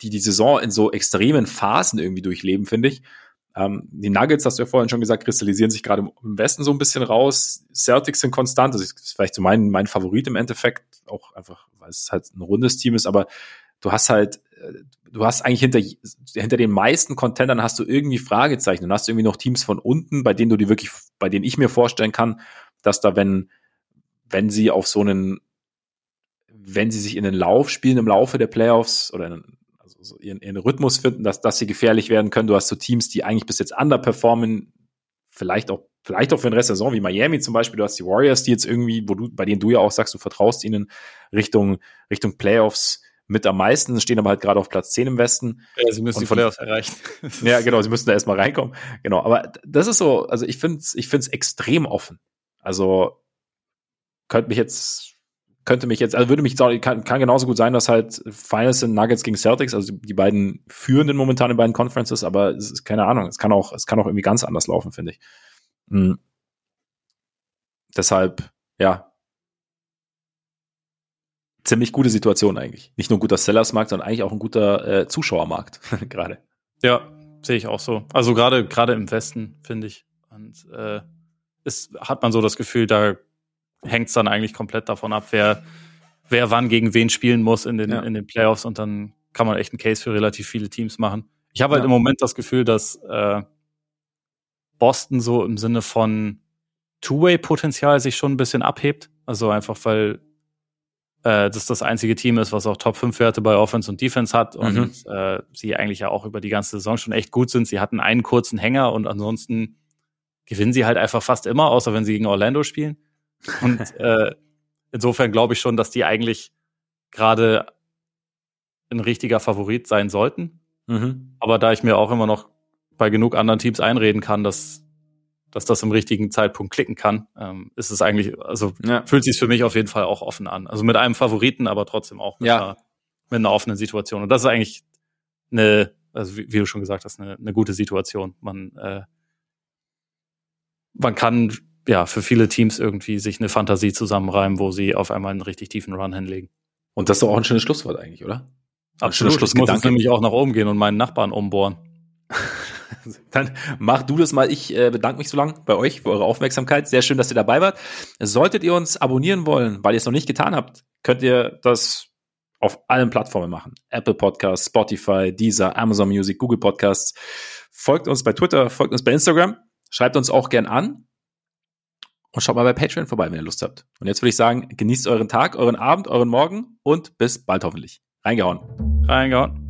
die die Saison in so extremen Phasen irgendwie durchleben, finde ich. Ähm, die Nuggets, hast du ja vorhin schon gesagt, kristallisieren sich gerade im Westen so ein bisschen raus. Celtics sind konstant. Das ist vielleicht so mein, mein Favorit im Endeffekt. Auch einfach, weil es halt ein rundes Team ist. Aber du hast halt, äh, du hast eigentlich hinter, hinter den meisten Contendern hast du irgendwie Fragezeichen. Und hast du irgendwie noch Teams von unten, bei denen du die wirklich, bei denen ich mir vorstellen kann, dass da, wenn, wenn sie auf so einen, wenn sie sich in den Lauf spielen im Laufe der Playoffs oder in, also so ihren, ihren Rhythmus finden, dass, dass sie gefährlich werden können. Du hast so Teams, die eigentlich bis jetzt underperformen, vielleicht auch, vielleicht auch für den Rest der Saison, wie Miami zum Beispiel. Du hast die Warriors, die jetzt irgendwie, wo du, bei denen du ja auch sagst, du vertraust ihnen Richtung, Richtung Playoffs mit am meisten, stehen aber halt gerade auf Platz 10 im Westen. Ja, sie müssen die Playoffs erreichen. ja, genau, sie müssen da erstmal reinkommen. Genau, aber das ist so, also ich finde es ich find's extrem offen. Also könnte mich jetzt könnte mich jetzt, also würde mich, kann, kann genauso gut sein, dass halt Finals sind Nuggets gegen Celtics, also die beiden führenden momentan in beiden Conferences, aber es ist keine Ahnung, es kann auch, es kann auch irgendwie ganz anders laufen, finde ich. Mhm. Deshalb, ja, ziemlich gute Situation eigentlich. Nicht nur ein guter Sellersmarkt, sondern eigentlich auch ein guter äh, Zuschauermarkt gerade. Ja, sehe ich auch so. Also gerade im Westen finde ich und äh, ist, hat man so das Gefühl, da hängt es dann eigentlich komplett davon ab, wer, wer wann gegen wen spielen muss in den, ja. in den Playoffs und dann kann man echt einen Case für relativ viele Teams machen. Ich habe halt ja. im Moment das Gefühl, dass äh, Boston so im Sinne von Two-Way-Potenzial sich schon ein bisschen abhebt. Also einfach, weil äh, das das einzige Team ist, was auch Top-5-Werte bei Offense und Defense hat und mhm. äh, sie eigentlich ja auch über die ganze Saison schon echt gut sind. Sie hatten einen kurzen Hänger und ansonsten gewinnen sie halt einfach fast immer, außer wenn sie gegen Orlando spielen. Und äh, insofern glaube ich schon, dass die eigentlich gerade ein richtiger Favorit sein sollten. Mhm. Aber da ich mir auch immer noch bei genug anderen Teams einreden kann, dass, dass das im richtigen Zeitpunkt klicken kann, ähm, ist es eigentlich, also ja. fühlt sich für mich auf jeden Fall auch offen an. Also mit einem Favoriten, aber trotzdem auch mit, ja. einer, mit einer offenen Situation. Und das ist eigentlich eine, also wie, wie du schon gesagt hast, eine, eine gute Situation. Man, äh, man kann ja, für viele Teams irgendwie sich eine Fantasie zusammenreimen, wo sie auf einmal einen richtig tiefen Run hinlegen. Und das ist doch auch ein schönes Schlusswort eigentlich, oder? Absolut. Ich muss nämlich auch nach oben gehen und meinen Nachbarn umbohren. Dann mach du das mal. Ich äh, bedanke mich so lang bei euch für eure Aufmerksamkeit. Sehr schön, dass ihr dabei wart. Solltet ihr uns abonnieren wollen, weil ihr es noch nicht getan habt, könnt ihr das auf allen Plattformen machen. Apple Podcasts, Spotify, Deezer, Amazon Music, Google Podcasts. Folgt uns bei Twitter, folgt uns bei Instagram. Schreibt uns auch gern an. Und schaut mal bei Patreon vorbei, wenn ihr Lust habt. Und jetzt würde ich sagen, genießt euren Tag, euren Abend, euren Morgen und bis bald hoffentlich. Reingehauen. Reingehauen.